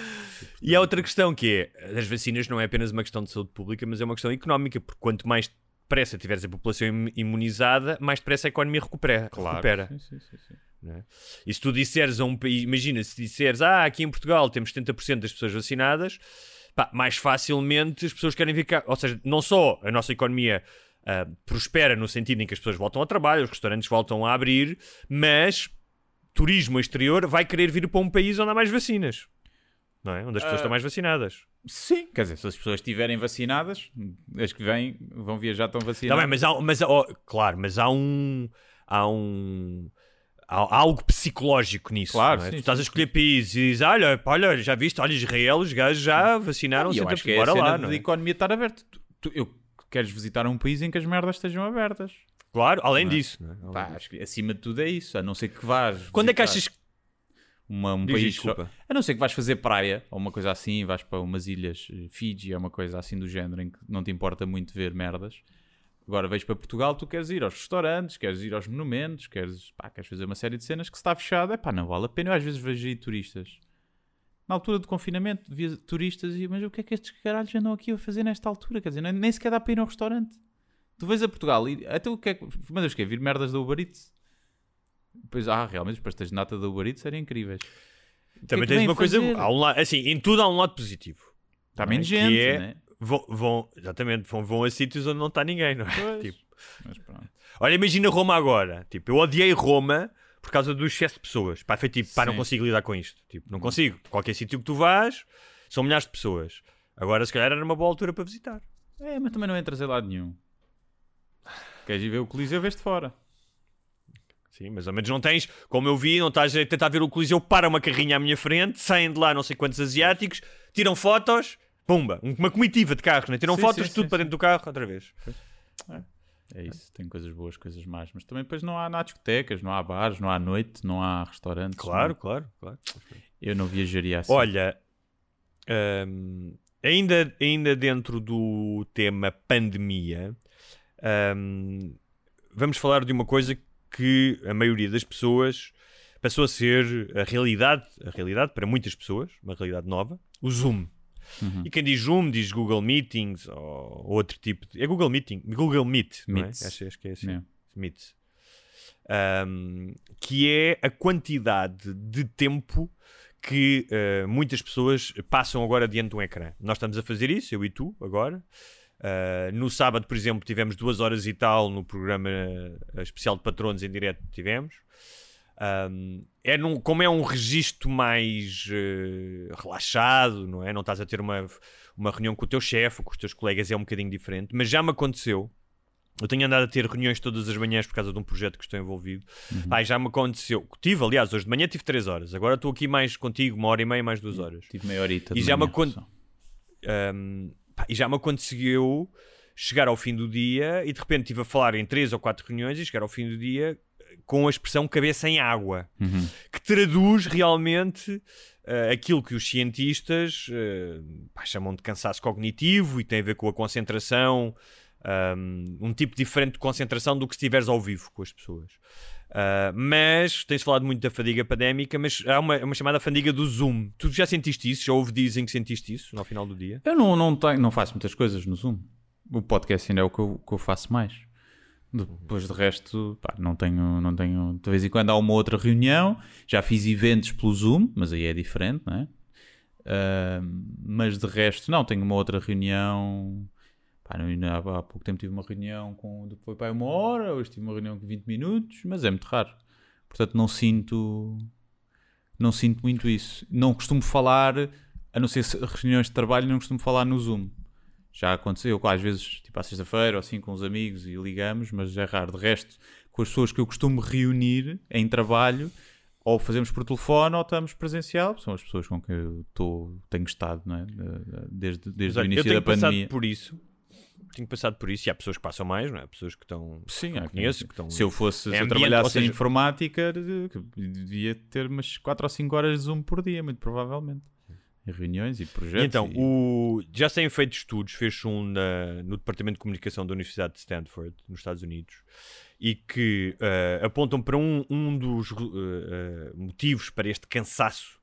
E há outra questão que é, as vacinas não é apenas uma questão de saúde pública, mas é uma questão económica, porque quanto mais depressa tiveres a população im- imunizada, mais depressa a economia recupera. recupera. Sim, sim, sim, sim. né? E se tu disseres a um país, imagina, se disseres, ah, aqui em Portugal temos 70% das pessoas vacinadas, pá, mais facilmente as pessoas querem cá. Ou seja, não só a nossa economia ah, prospera no sentido em que as pessoas voltam ao trabalho, os restaurantes voltam a abrir, mas turismo exterior vai querer vir para um país onde há mais vacinas. Não é? Onde as pessoas Ah, estão mais vacinadas. Sim, quer dizer, se as pessoas estiverem vacinadas, as que vêm vão viajar estão Tá vacinadas. bem, mas há, mas, ó, claro, mas há um. Há um. Há, há algo psicológico nisso. Claro, não é? sim, tu estás sim, a escolher países e dizes: olha, olha, já viste, olha, Israel, os gajos já vacinaram E eu 70%. acho que é a Bora cena lá, de não é? economia estar aberta. Tu, tu- eu queres visitar um país em que as merdas estejam abertas. Claro, além Não é? disso. não é? Além Pá, disso. acho que acima de tudo é isso. A não ser que vás. Quando é que visitar achas que. Uma, um Diz, país desculpa. só- A não ser que vais fazer praia ou uma coisa assim, vais para umas ilhas, eh, Fiji, é uma coisa assim do género em que não te importa muito ver merdas. Agora vais para Portugal, tu queres ir aos restaurantes, queres ir aos monumentos, queres, pá, queres fazer uma série de cenas que se está fechado, é pá, não vale a pena. Eu às vezes vejo aí turistas. Na altura do confinamento, via turistas e mas o que é que estes caralhos andam aqui a fazer nesta altura? Quer dizer, nem, nem sequer dá para ir ao restaurante. Tu vais a Portugal e até o que é que. Mandas o quê? Vir merdas da Uber Eats? Pois, ah, realmente os pastéis de nata da Uber Eats eram incríveis. Também é que tens uma coisa. fazer? Há um lado, assim, em tudo há um lado positivo. Está é? menos Que gente, é- né? Vão, vão- exatamente, vão, vão a sítios onde não está ninguém, não é? Tipo, Mas pronto. olha, imagina Roma agora. Tipo, eu odiei Roma por causa do excesso de pessoas. Pá, foi tipo, pá, não consigo lidar com isto. Tipo, não consigo. Qualquer sítio que tu vás, são milhares de pessoas. Agora, se calhar, era uma boa altura para visitar. É, mas também não entras em lado nenhum. Queres ir ver o Coliseu, vês de fora. Sim, mas ao menos não tens, como eu vi, não estás a tentar ver o Coliseu, para uma carrinha à minha frente, saem de lá não sei quantos asiáticos, tiram fotos, pumba, um- uma comitiva de carros, né? tiram Sim, fotos, sim, tudo sim, para dentro do carro, outra vez. É isso, tem coisas boas, coisas más. Mas também depois não há, não há discotecas, não há bares, não há noite, não há restaurantes. Claro, não- claro, claro. Eu não viajaria assim. Olha, hum, ainda, ainda dentro do tema pandemia, hum, vamos falar de uma coisa que a maioria das pessoas passou a ser a realidade, a realidade para muitas pessoas, uma realidade nova, o Zoom. Uhum. E quem diz Zoom diz Google Meetings ou outro tipo de... É Google Meeting, Google Meet, não é? Acho, acho que é assim. Yeah. Meets. Um, que é a quantidade de tempo que uh, muitas pessoas passam agora diante de um ecrã. Nós estamos a fazer isso, eu e tu, agora. Uh, no sábado, por exemplo, tivemos duas horas e tal no programa uh, especial de patronos em direto. Tivemos. Um, é num, como é um registro mais uh, relaxado, não é? Não estás a ter uma, uma reunião com o teu chefe ou com os teus colegas, é um bocadinho diferente. Mas já me aconteceu. Eu tenho andado a ter reuniões todas as manhãs por causa de um projeto que estou envolvido. Uhum. E já me aconteceu. Tive, aliás, hoje de manhã tive 3 horas. Agora estou aqui mais contigo, uma hora e meia, mais duas horas. Tive meia horita. E já me manhã, acon- só. Um, pá, e já me aconteceu chegar ao fim do dia e de repente estive a falar em três ou quatro reuniões e chegar ao fim do dia com a expressão cabeça em água, Uhum. que traduz realmente eh, aquilo que os cientistas eh, pá, chamam de cansaço cognitivo e tem a ver com a concentração, um, um tipo diferente de concentração do que se estiveres ao vivo com as pessoas. Uh, mas tem-se falado muito da fadiga pandémica, mas há uma, uma chamada fadiga do Zoom. Tu já sentiste isso? Já houve dizem que sentiste isso no final do dia? Eu não, não, tenho, não faço muitas coisas no Zoom. o podcast ainda é o que eu, que eu faço mais. Depois de resto, pá, não tenho, não tenho. De vez em quando há uma outra reunião. Já fiz eventos pelo Zoom, mas aí é diferente, não é? Ah, mas de resto, não, tenho uma outra reunião. Pá, não, há, há pouco tempo tive uma reunião com. Foi para uma hora, hoje tive uma reunião com 20 minutos, mas é muito raro. Portanto, não sinto. Não sinto muito isso. Não costumo falar, a não ser se- reuniões de trabalho, não costumo falar no Zoom. Já aconteceu, às vezes, tipo à sexta-feira ou assim, com os amigos e ligamos, mas é raro. De resto, com as pessoas que eu costumo reunir em trabalho, ou fazemos por telefone ou estamos presencial, são as pessoas com quem eu tô, tenho estado, não é? Desde, Mas, desde o início eu da pandemia. passado por isso. Tenho passado por isso e há pessoas que passam mais, não é? Pessoas que estão. Sim, que há conheço, que estão. se eu fosse, em se eu trabalhasse seja- em informática, devia ter umas 4 ou 5 horas de Zoom por dia, muito provavelmente. Em reuniões e projetos. E então, e- o, já se têm feito estudos, fez um na- no Departamento de Comunicação da Universidade de Stanford, nos Estados Unidos, e que eh, apontam para um, um dos eh, eh, motivos para este cansaço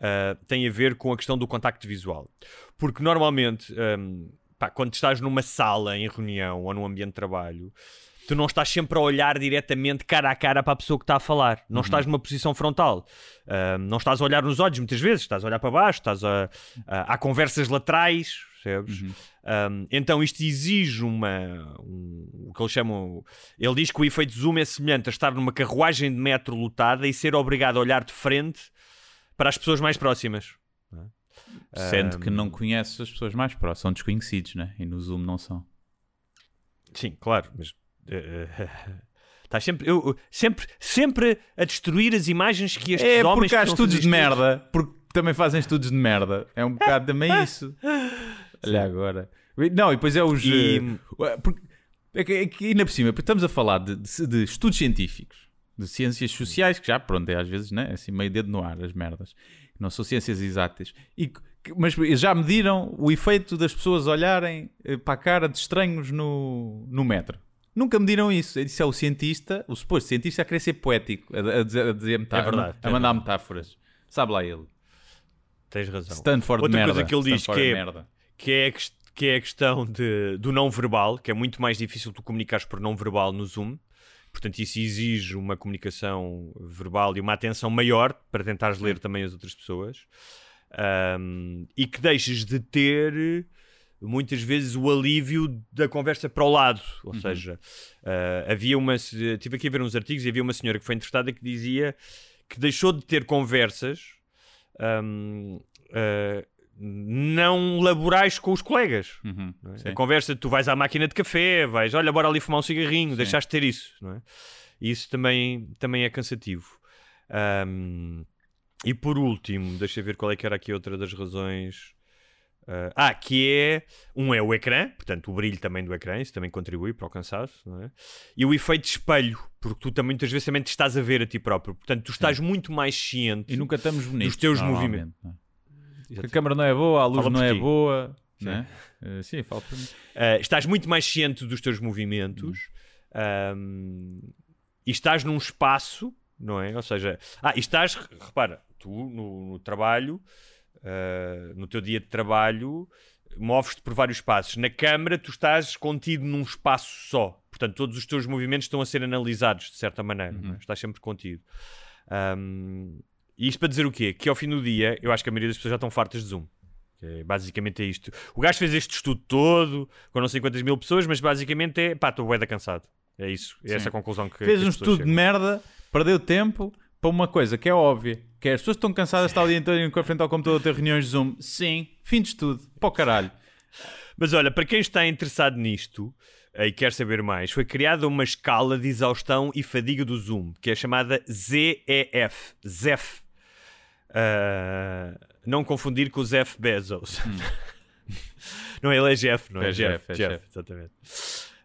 eh, tem a ver com a questão do contacto visual. Porque normalmente, ehm, pá, quando estás numa sala em reunião ou num ambiente de trabalho, tu não estás sempre a olhar diretamente cara a cara para a pessoa que está a falar. Não estás numa posição frontal. Ahm, não estás a olhar nos olhos muitas vezes, estás a olhar para baixo, estás a, a- há conversas laterais, percebes? Ahm, então isto exige uma. um- o que eles chamam. Ele diz que o efeito zoom é semelhante a estar numa carruagem de metro lotada e ser obrigado a olhar de frente para as pessoas mais próximas. Sendo que Ahm, não conheces as pessoas mais próximas, são desconhecidos, né? E no Zoom não são. Sim, claro, mas. eh, eh, Estás sempre, eu, sempre, sempre a destruir as imagens que estes É homens porque há que estudos de merda, porque também fazem estudos de merda. É um bocado também isso. Olha agora. Não, e depois é os. E- eh, porque, é, que, é que ainda por cima, porque estamos a falar de, de- de estudos científicos, de ciências sociais, que já, pronto, é às vezes, né? Assim, meio dedo no ar, as merdas. Não são ciências exatas. E, mas já mediram o efeito das pessoas olharem eh, para a cara de estranhos no, no metro. Nunca mediram isso. Isso é o cientista, o suposto cientista a querer ser poético, a, dizer, a dizer metá- É verdade, a é mandar verdade. metáforas. Sabe lá ele. Tens razão. Stanford Outra merda. coisa que ele diz que é, merda. que é que é a questão de, do não verbal, que é muito mais difícil tu comunicares por não verbal no Zoom. Portanto, isso exige uma comunicação verbal e uma atenção maior para tentares ler também as outras pessoas. Ahm, e que deixes de ter muitas vezes o alívio da conversa para o lado. Ou seja, ah, havia uma. Estive aqui a ver uns artigos e havia uma senhora que foi entrevistada que dizia que deixou de ter conversas hum, ah, não laborais com os colegas. Uhum, é? sim. A conversa, tu vais à máquina de café, vais, olha, bora ali fumar um cigarrinho, deixaste de ter isso, não é? Isso também, também é cansativo. Hum, e por último, deixa eu ver qual é que era aqui outra das razões. ah, ah, que é um é o ecrã, portanto o brilho também do ecrã, isso também contribui para o cansaço, não é? E o efeito de espelho, porque tu também muitas vezes também te estás a ver a ti próprio, portanto tu estás muito mais ciente E nunca estamos bonitos. dos teus movimentos. não é? A câmara não é boa, a luz Fala não é ti. boa. Né? Eh, sim, fala por mim. Uh, estás muito mais ciente dos teus movimentos um, e estás num espaço, não é? Ou seja, ah, e estás, repara, tu no, no trabalho, uh, no teu dia de trabalho, moves-te por vários espaços. Na câmara, tu estás contido num espaço só. Portanto, todos os teus movimentos estão a ser analisados de certa maneira. é? Estás sempre contido. Um, e isto para dizer o quê? Que ao fim do dia, eu acho que a maioria das pessoas já estão fartas de Zoom. Que é, basicamente é isto. O gajo fez este estudo todo, com não sei quantas mil pessoas, mas basicamente é pá, estou bué da cansado. É isso. É essa a conclusão que. Fez que um estudo de chegam. merda, perdeu tempo para uma coisa que é óbvia. Que é, as pessoas estão cansadas de estar o dia inteiro com a frente ao computador a ter reuniões de Zoom. Sim, fim de estudo. Para o caralho. Mas olha, para quem está interessado nisto eh, e quer saber mais, foi criada uma escala de exaustão e fadiga do Zoom, que é chamada ZEF. ZEF. Ah, não confundir com o Zef Bezos. não, ele é Jeff, não é, É Jeff. Jeff, é Jeff, Jeff. exatamente.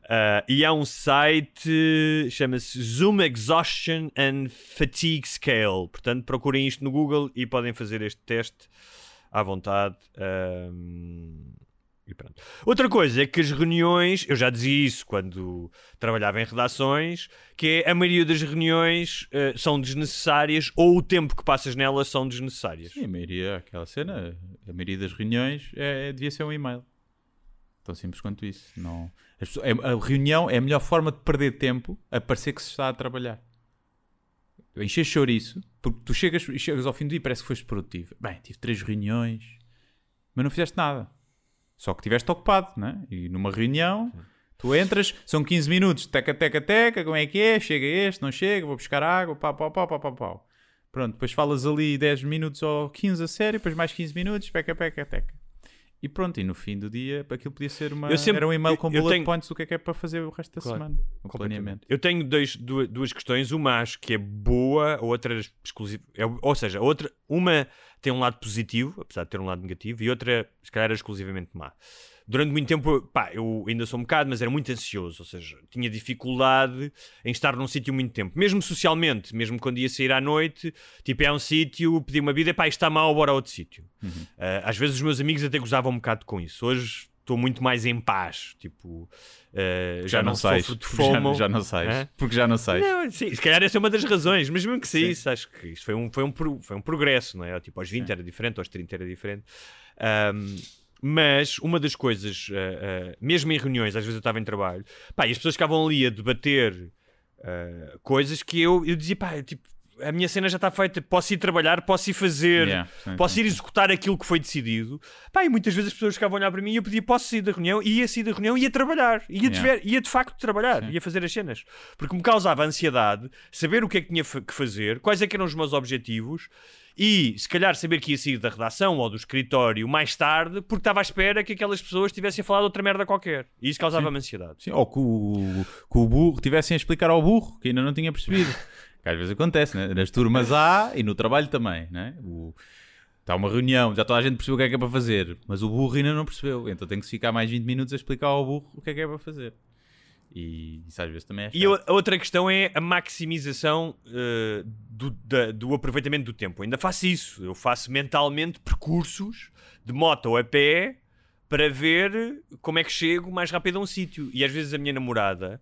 Ah, e há um site, chama-se Zoom Exhaustion and Fatigue Scale. Portanto, procurem isto no Google e podem fazer este teste à vontade. Ahm, e pronto. Outra coisa é que as reuniões, eu já dizia isso quando trabalhava em redações, que é a maioria das reuniões eh, são desnecessárias ou o tempo que passas nelas são desnecessárias. Sim, a maioria, aquela cena, a maioria das reuniões é, devia ser um e-mail. Tão simples quanto isso. Não... as pessoas- é- a reunião é a melhor forma de perder tempo a parecer que se está a trabalhar. Encher chouriço, porque tu chegas, chegas ao fim do dia e parece que foste produtivo. Bem, tive três reuniões, mas não fizeste nada. Só que estiveste ocupado, né? E numa reunião, tu entras, são 15 minutos, teca, teca, teca, como é que é? Chega este, não chega, vou buscar água, pau, pau, pau, pau, pau, pau. Pronto, depois falas ali 10 minutos ou 15 a sério, depois mais 15 minutos, peca, peca, teca. E pronto, e no fim do dia aquilo podia ser uma. Sempre- era um e-mail com bullet tenho- points do que é que é para fazer o resto da Claro, semana. Completamente. planeamento. Eu tenho dois, duas, duas questões. Uma acho que é boa, a outra é exclusiva. É, ou seja, outra, uma tem um lado positivo, apesar de ter um lado negativo, e outra, se calhar, é exclusivamente má. Durante muito tempo, pá, eu ainda sou um bocado, mas era muito ansioso, ou seja, tinha dificuldade em estar num sítio muito tempo, mesmo socialmente, mesmo quando ia sair à noite, tipo, é um sítio, pedi uma vida, pá, isto está mal, bora a outro sítio. Ah, às vezes os meus amigos até gozavam um bocado com isso. Hoje estou muito mais em paz, tipo, ah, já, não, sais. sofro de já-. Já, não sais. Hã? Porque já não sais. Não, sim, se calhar essa é uma das razões, mas mesmo que saísse, acho que isto foi um, foi um, foi um progresso, não é? Tipo, aos 20 era diferente, aos 30 era diferente. Ahm, mas uma das coisas, ah, ah, mesmo em reuniões, às vezes eu estava em trabalho, pá, e as pessoas ficavam ali a debater ah, coisas que eu, eu dizia, pá, tipo, a minha cena já está feita, posso ir trabalhar, posso ir fazer, Yeah, sim, posso sim, ir sim. executar aquilo que foi decidido. Pá, e muitas vezes as pessoas ficavam a olhar para mim e eu pedia, posso sair da reunião? E ia sair da reunião e ia trabalhar. Ia, de, Yeah. ver- ia de facto trabalhar, ia fazer as cenas. Porque me causava ansiedade saber o que é que tinha que fazer, quais é que eram os meus objetivos e se calhar saber que ia sair da redação ou do escritório mais tarde porque estava à espera que aquelas pessoas tivessem a falar de outra merda qualquer. E isso causava-me ansiedade. Sim, ou que o, que o burro tivessem a explicar ao burro, que ainda não tinha percebido. que às vezes acontece, né? nas turmas há e no trabalho também. Né? O, está uma reunião, já toda a gente percebeu o que é que é para fazer, mas o burro ainda não percebeu. Então tem que ficar mais 20 minutos a explicar ao burro o que é que é para fazer. E isso às vezes também é E chato. a outra questão é a maximização eh, do, da- do aproveitamento do tempo. Eu ainda faço isso. Eu faço mentalmente percursos de moto ou a pé para ver como é que chego mais rápido a um sítio. E às vezes a minha namorada.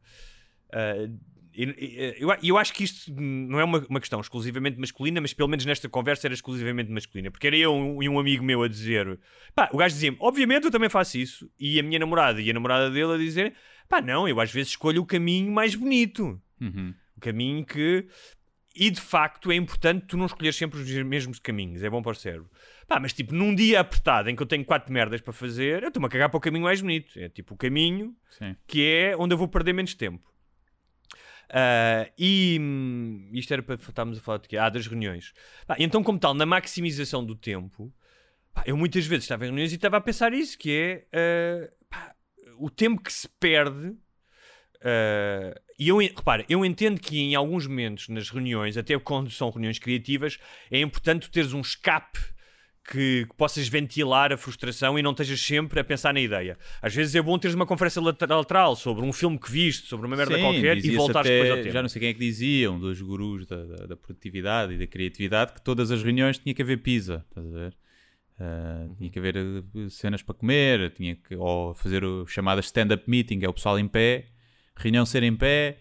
e- e- eu, eu acho que isto não é uma, uma questão exclusivamente masculina, mas pelo menos nesta conversa era exclusivamente masculina. Porque era eu e um amigo meu a dizer: pá, o gajo dizia-me, obviamente eu também faço isso. E a minha namorada e a namorada dele a dizer: pá, não, eu às vezes escolho o caminho mais bonito. Uhum. O caminho que. E de facto é importante tu não escolher sempre os mesmos caminhos, é bom para o cérebro. Pá, mas tipo, num dia apertado em que eu tenho quatro merdas para fazer, eu estou-me a cagar para o caminho mais bonito. É tipo o caminho Sim. que é onde eu vou perder menos tempo. Ah, e hum, isto era para estarmos a falar de quê? Ah, das reuniões. Pá, então, como tal, na maximização do tempo, pá, eu muitas vezes estava em reuniões e estava a pensar isso, que é ah, pá, o tempo que se perde. ah, e eu, repara, eu entendo que em alguns momentos nas reuniões, até quando são reuniões criativas, é importante teres um escape que, que possas ventilar a frustração e não estejas sempre a pensar na ideia. Às vezes é bom teres uma conversa lateral sobre um filme que viste, sobre uma merda Sim, qualquer e voltares até- depois ao tema. Já não sei quem é que diziam, dos gurus da, da, da produtividade e da criatividade, que todas as reuniões tinha que haver pizza, estás a ver? Ah, tinha que haver eh, cenas para comer, tinha que, ou fazer o chamado stand-up meeting, é o pessoal em pé, reunião ser em pé,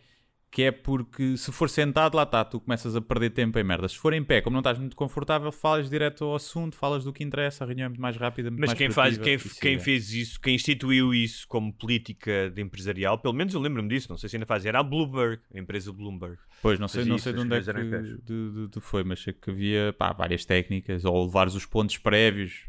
que é porque se for sentado, lá está, tu começas a perder tempo em merda. Se for em pé, como não estás muito confortável, falas direto ao assunto, falas do que interessa, a reunião é muito mais rápida, muito Mas mais quem, faz, quem, isso quem fez isso, quem instituiu isso como política de empresarial, pelo menos eu lembro-me disso, não sei se ainda faz, era a Bloomberg, a empresa Bloomberg. Pois, não sei, não isso, sei de as onde é que de, de- de foi, mas sei que havia pá, várias técnicas, ou levares os pontos prévios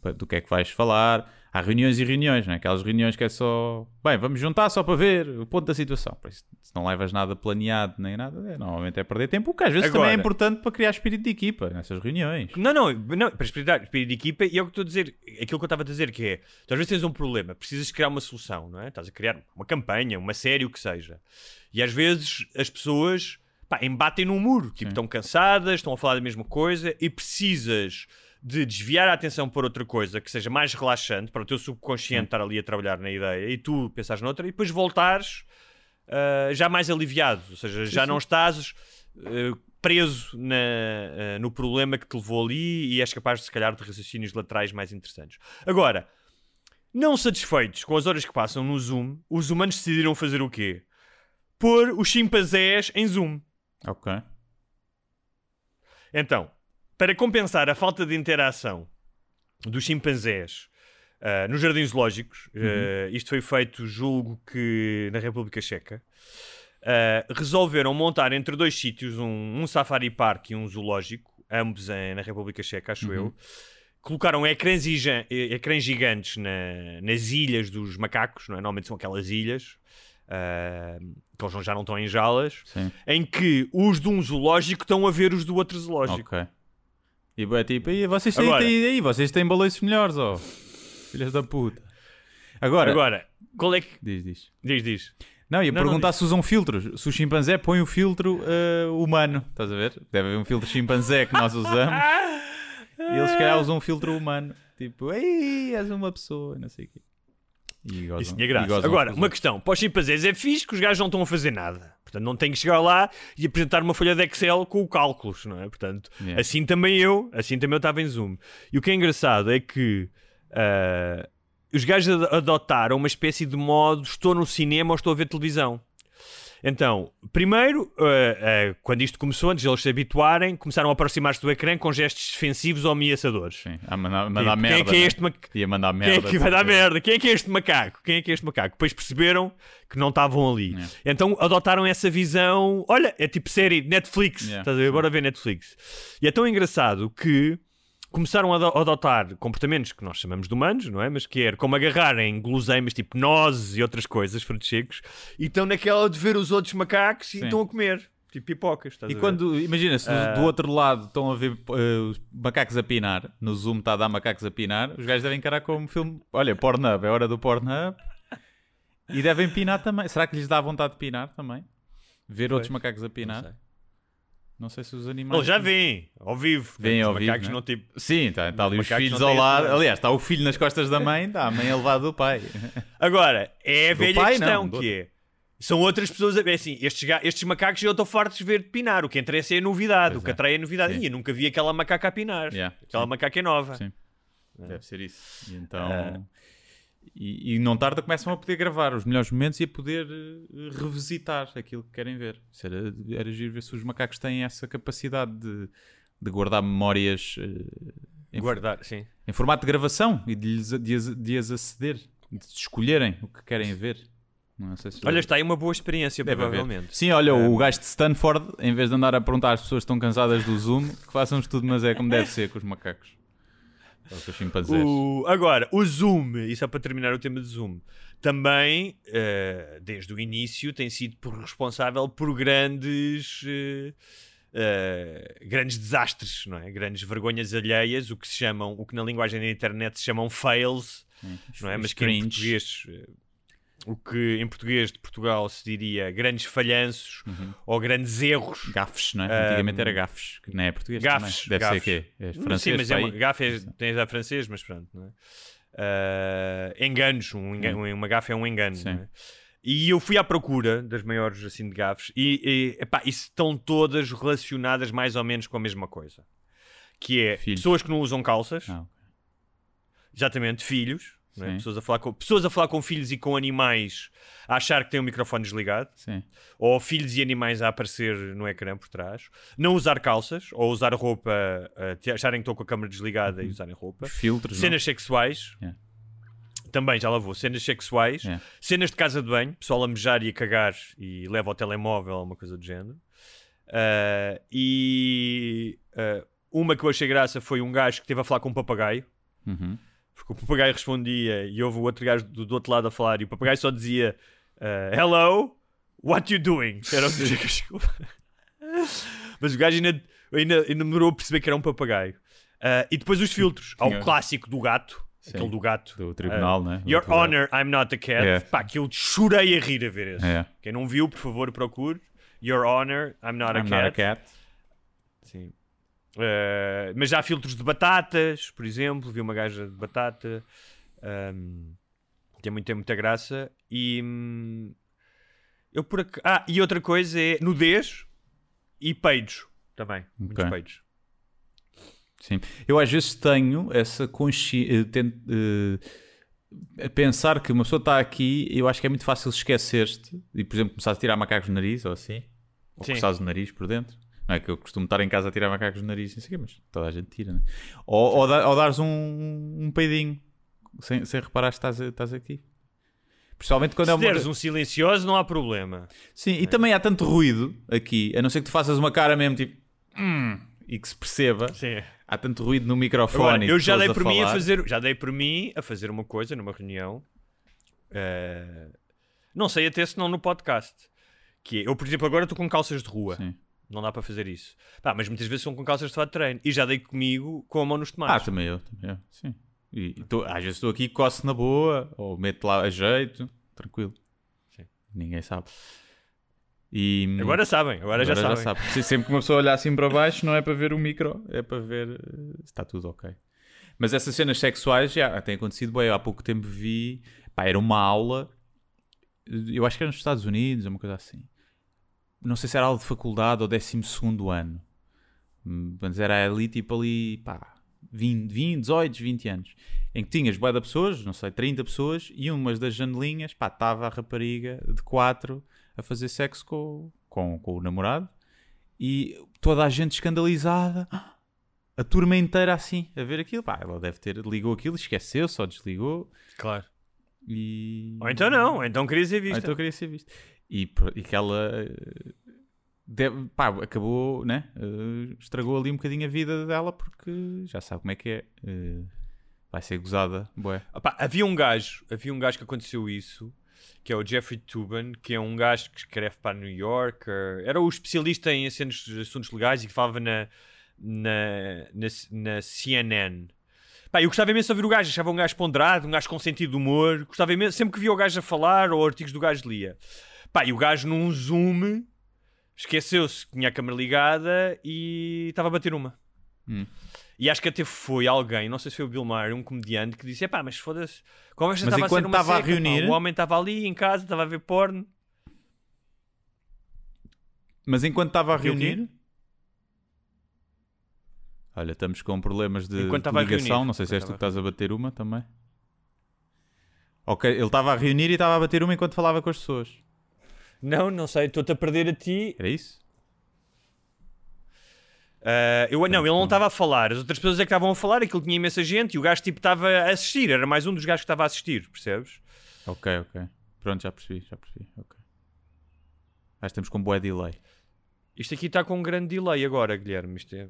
pa- do que é que vais falar. Há reuniões e reuniões, não é? Aquelas reuniões que é só, bem, vamos juntar só para ver o ponto da situação. Isso, se não levas nada planeado nem nada, é, normalmente é perder tempo, o que às vezes também é Agora- importante para criar espírito de equipa nessas reuniões. Não, não, não para espírito, de equipa, e é o que estou a dizer, aquilo que eu estava a dizer, que é, tu às vezes tens um problema, precisas criar uma solução, não é? Estás a criar uma campanha, uma série, o que seja. E às vezes as pessoas pá, embatem num muro, tipo, estão cansadas, estão a falar da mesma coisa e precisas de desviar a atenção para outra coisa que seja mais relaxante, para o teu subconsciente estar ali a trabalhar na ideia e tu pensares noutra e depois voltares ah, já mais aliviado, ou seja, já não estás ah, preso na, ah, no problema que te levou ali e és capaz, se calhar, de raciocínios laterais mais interessantes. Agora, não satisfeitos com as horas que passam no Zoom, os humanos decidiram fazer o quê? Pôr os chimpanzés em Zoom. Ok. Então, para compensar a falta de interação dos chimpanzés ah, nos jardins zoológicos. Ah, isto foi feito, julgo que na República Checa. Ah, resolveram montar entre dois sítios, um, um safari park e um zoológico, ambos em- na República Checa, acho eu. Colocaram ecrãs, ecrãs gigantes na- nas ilhas dos macacos, não é? normalmente são aquelas ilhas, ah, que eles já não estão em jalas, Sim. em que os de um zoológico estão a ver os do outro zoológico. Ok. E é tipo, aí vocês têm, Agora- têm- aí, vocês têm balanços melhores, ó. Filhas da puta. Agora, Agora, qual é que. diz, diz. Diz, diz. Não, ia Não, não perguntar se usam filtros. Se o chimpanzé põe o filtro eh, humano, estás a ver? Deve haver um filtro chimpanzé que nós usamos. e eles, se calhar, usam um filtro humano. Tipo, ei, és uma pessoa, não sei o quê. E gozam- Isso tinha e graça. gozam Agora, uma questão: para os chimpanzés é fixe que os gajos não estão a fazer nada. Portanto, não tenho que chegar lá e apresentar uma folha de Excel com o cálculos, não é? Portanto, Yeah. assim também eu, assim também eu estava em Zoom. E o que é engraçado é que ah, os gajos ad- adotaram uma espécie de modo: estou no cinema ou estou a ver televisão. Então, primeiro, ah, ah, quando isto começou, antes de eles se habituarem, começaram a aproximar-se do ecrã com gestos defensivos ou ameaçadores. Sim, a mandar, mandar Tipo, merda. quem é que é né? este mac- Ia mandar Quem merda. é que vai dar tipo, merda? Quem é que é este macaco? Quem é que é este macaco? Depois perceberam que não estavam ali. Yeah. Então adotaram essa visão. Olha, é tipo série Netflix. Yeah, Estás a ver? Bora ver Netflix. E é tão engraçado que começaram a ado- adotar comportamentos que nós chamamos de humanos, não é? Mas que é como agarrarem guloseimas tipo nozes e outras coisas, frutos secos, e estão naquela de ver os outros macacos e Sim. estão a comer. Tipo pipocas. Estás E quando, imagina, se do- Ah. do outro lado estão a ver os macacos a pinar, no Zoom está a dar macacos a pinar, os gajos devem encarar como filme. Olha, Pornhub, é hora do Pornhub. E devem pinar também. Será que lhes dá vontade de pinar também? Ver outros macacos a pinar? Não sei se os animais. Eles já vêm, ao vivo. Vêm ao vivo, macacos né? não tipo. Sim, está tá ali os filhos ao lado. Aliás, está o filho nas costas da mãe, está a mãe a levar do pai. Agora, é a Do velha pai, questão não, que é. São outras pessoas a ver assim, estes, estes macacos já estão fartos de ver de pinar. O que interessa é a novidade, Pois o que é. atrai é a novidade. Sim. E eu nunca vi aquela macaca a pinar. Yeah, Aquela sim. macaca é nova. Sim. Deve ser isso. Então. Ah. E, e não tarda começam a poder gravar os melhores momentos e a poder eh, revisitar aquilo que querem ver. Isso era, era giro ver se os macacos têm essa capacidade de, de guardar memórias eh, em, Guardar, sim. em formato de gravação e de, de, as, de as aceder, de escolherem o que querem ver. Se Olha, está aí uma boa experiência, Deve haver. provavelmente. Sim, olha, o gajo de Stanford, em vez de andar a perguntar às pessoas que estão cansadas do Zoom, que façam um estudo, mas é como deve ser com os macacos. Com os chimpanzés. O- agora, o Zoom, e só para terminar o tema de Zoom, também, eh, desde o início, tem sido por- responsável por grandes, eh, eh, grandes desastres, não é? Grandes vergonhas alheias, o que se chamam, o que na linguagem da internet se chamam fails, não é? Mas que em português, o que em português de Portugal se diria grandes falhanços ou grandes erros. Gafes, não é? Antigamente era gafes, que não é português Gafes, também. Deve gafes. ser quê? É francês, Sim, mas é uma, aí. gafe é, tem já francês, mas pronto. Não é? Ah, enganos, um enga- uma gafe é um engano. Sim. não é? E eu fui à procura das maiores assim de gafes e, e epá, estão todas relacionadas mais ou menos com a mesma coisa. Que é Filhos. pessoas que não usam calças, Ah, exatamente, filhos, não é? Sim. pessoas, a falar com, pessoas a falar com filhos e com animais a achar que têm o microfone desligado Sim. ou filhos e animais a aparecer no ecrã por trás, não usar calças ou usar roupa, uh, acharem que estou com a câmera desligada e usarem roupa, Os filtros, cenas sexuais, Yeah. também já lá vou, cenas sexuais, Yeah. cenas de casa de banho, pessoal a mejar e a cagar e leva ao telemóvel, uma coisa do género. Uh, e uh, uma que eu achei graça foi um gajo que esteve a falar com um papagaio. não? Uhum. Porque o papagaio respondia e houve o outro gajo do, do outro lado a falar e o papagaio só dizia uh, Hello, what you doing? Era o que dizia desculpa. Mas o gajo ainda, ainda, ainda demorou a perceber que era um papagaio. Uh, e depois os filtros. Há o clássico do gato. Sim. Aquele do gato. Do tribunal, Uh, né? Your. Honor, I'm not a cat. É. Pá, que eu chorei a rir a ver esse. É. Quem não viu, por favor, procure. Your Honor, I'm not, I'm a, not a cat. cat. Sim. Uh, mas já há filtros de batatas, por exemplo. Vi uma gaja de batata. Um, tem, muito, tem muita graça. E. hum, eu por ac... Ah, e outra coisa é nudez e peidos. Também. Muitos Ok. peidos. Sim. Eu às vezes tenho essa consciência. a pensar que uma pessoa está aqui, eu acho que é muito fácil esquecer-te e, por exemplo, começar a tirar macacos no nariz ou assim, ou coçares o nariz por dentro. Não é que eu costumo estar em casa a tirar macacos no nariz, não sei o quê, mas toda a gente tira, né? Ou, ou, dar- ou dares um, um peidinho sem, sem reparar que estás, estás aqui. Principalmente quando é Se uma. deres um silencioso, não há problema. Sim, e também há tanto ruído aqui, a não ser que tu faças uma cara mesmo tipo. "Hum", e que se perceba. Sim. Há tanto ruído no microfone. Agora, eu já dei por mim a fazer, já dei por mim a fazer uma coisa numa reunião. eh, não sei até se não no podcast. Que é, eu, por exemplo, agora estou com calças de rua. Sim. Não dá para fazer isso. Pá, mas muitas vezes são com calças de fato de treino. E já dei comigo com a mão nos Ah, tomates. também eu, também eu. Sim. E, e tô- às vezes estou aqui, coço na boa, ou meto lá a jeito, tranquilo. Sim. Ninguém sabe. E, Agora sabem, agora, já sabem. sabe. Se- Sempre que uma pessoa olhar assim para baixo, não é para ver o micro, é para ver eh, se está tudo ok. Mas essas cenas sexuais já têm acontecido bem. Eu há pouco tempo vi, pá, era uma aula, eu acho que era nos Estados Unidos, uma coisa assim. Não sei se era aula de faculdade ou 12 ano. Hum, Mas era ali, tipo ali, pá, 20, 20, 18, 20 anos. Em que tinhas boia de pessoas, não sei, 30 pessoas, e umas das janelinhas, pá, estava a rapariga de 4 a fazer sexo com, com, com o namorado. E toda a gente escandalizada. A turma inteira assim, a ver aquilo. Pá, ela deve ter, ligou aquilo, esqueceu, só desligou. Claro. E... Ou então não, ou então queria ser Ou visto. então queria ser visto. E, e que ela eh, deve- pá, acabou, né? eh, estragou ali um bocadinho a vida dela porque já sabe como é que é. eh, vai ser gozada, bué. Opá, havia um gajo, havia um gajo que aconteceu isso, que é o Jeffrey Tubin, que é um gajo que escreve para New Yorker, era o especialista em assuntos, assuntos legais e que falava na, na, na, na CNN. Pá, eu gostava imenso de ouvir o gajo, achava um gajo ponderado, um gajo com sentido de humor, gostava imenso, sempre que via o gajo a falar ou artigos do gajo lia. Pá, e o gajo num zoom esqueceu-se que tinha a câmera ligada e estava a bater uma. Hum. E acho que até foi alguém, não sei se foi o Bill Maher, um comediante, que disse: pá, mas foda-se, a conversa estava a ser uma estava a seca, pá. reunir- O homem estava ali em casa, estava a ver porno. Mas enquanto estava a reunir. Olha, estamos com problemas de, de ligação. reunir. Não sei se és tu que estás a bater uma também. Ok, ele estava a reunir e estava a bater uma enquanto falava com as pessoas. Não, não sei, estou-te a perder a ti. Era isso? Ah, eu, não, ele não estava a falar, as outras pessoas é que estavam a falar, aquilo tinha imensa gente e o gajo tipo estava a assistir, era mais um dos gajos que estava a assistir, percebes? Ok, ok. Pronto, já percebi, já percebi. Ok. Acho que estamos com bué delay. Isto aqui está com um grande delay agora, Guilherme. Isto é...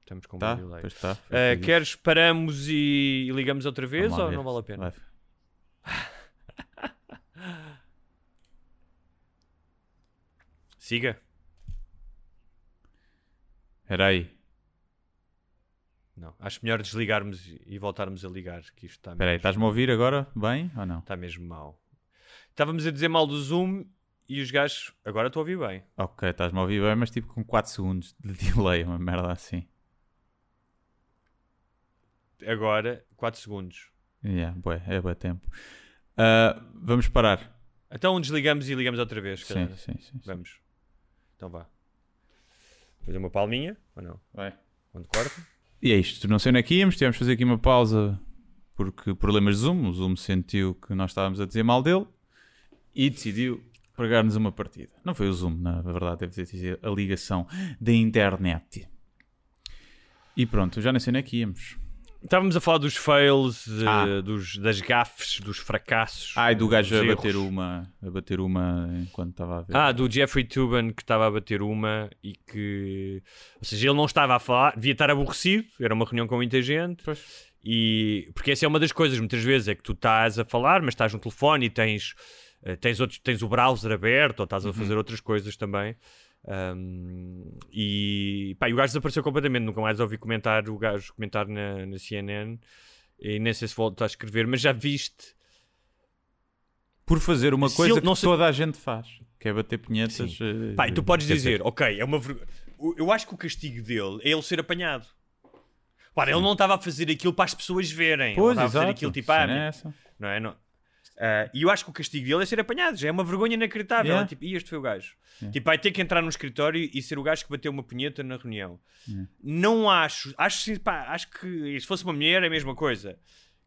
Estamos com um Tá? delay. Pois que eu queres paramos e, e ligamos outra vez ou ver. não vale a pena? Vai. Siga. Espera aí. Não, acho melhor desligarmos e voltarmos a ligar, que isto está Espera aí, estás-me a ouvir agora? Bem ou não? está mesmo mal. Estávamos a dizer mal do Zoom e os gajos. Agora estou a ouvir bem. Ok, estás-me a ouvir bem, mas tipo com 4 segundos de delay, uma merda assim. Agora, 4 segundos. Yeah, bué, é bué tempo. Ah, vamos parar. Então desligamos e ligamos outra vez. Sim, sim, sim. sim. Vamos. Então vá. Fazer uma palminha ou não? Vai. Onde corta? E é isto, não sei onde é que íamos, tivemos de fazer aqui uma pausa porque problemas de Zoom, o Zoom sentiu que nós estávamos a dizer mal dele e decidiu pregar-nos uma partida. Não foi o Zoom, na verdade, deve sido a ligação da internet. E pronto, já nem sei onde é que íamos. Estávamos a falar dos fails, eh, Ah. dos, das gafes, dos fracassos. Ai, do gajo a bater uma, a bater uma enquanto estava a ver. Ah, do Jeffrey Tubin que estava a bater uma e que. Ou seja, ele não estava a falar, devia estar aborrecido, era uma reunião com muita gente. Pois. E. Porque essa é uma das coisas, muitas vezes, é que tu estás a falar, mas estás no telefone e tens, eh, tens, outros, tens o browser aberto ou estás a fazer outras coisas também. Um, e, pá, e o gajo desapareceu completamente, nunca mais ouvi comentar o gajo comentar na, na CNN e nem sei se volta a escrever, mas já viste Por fazer uma Se coisa ele- que não sei- toda a gente faz, que é bater punhetas. Eh, Pá, e tu podes dizer, ok, é uma vergonha. Eu acho que o castigo dele é ele ser apanhado. Para, ele não estava a fazer aquilo para as pessoas verem. Pois, ele estava a fazer aquilo tipo, ah, é não é? Não. Ah, e eu acho que o castigo dele é ser apanhado. Já é uma vergonha inacreditável. Yeah. É Tipo, e este foi o gajo. Yeah. Tipo, vai ter que entrar no escritório e ser o gajo que bateu uma punheta na reunião. Não acho. Acho, sim, pá, acho que se fosse uma mulher é a mesma coisa.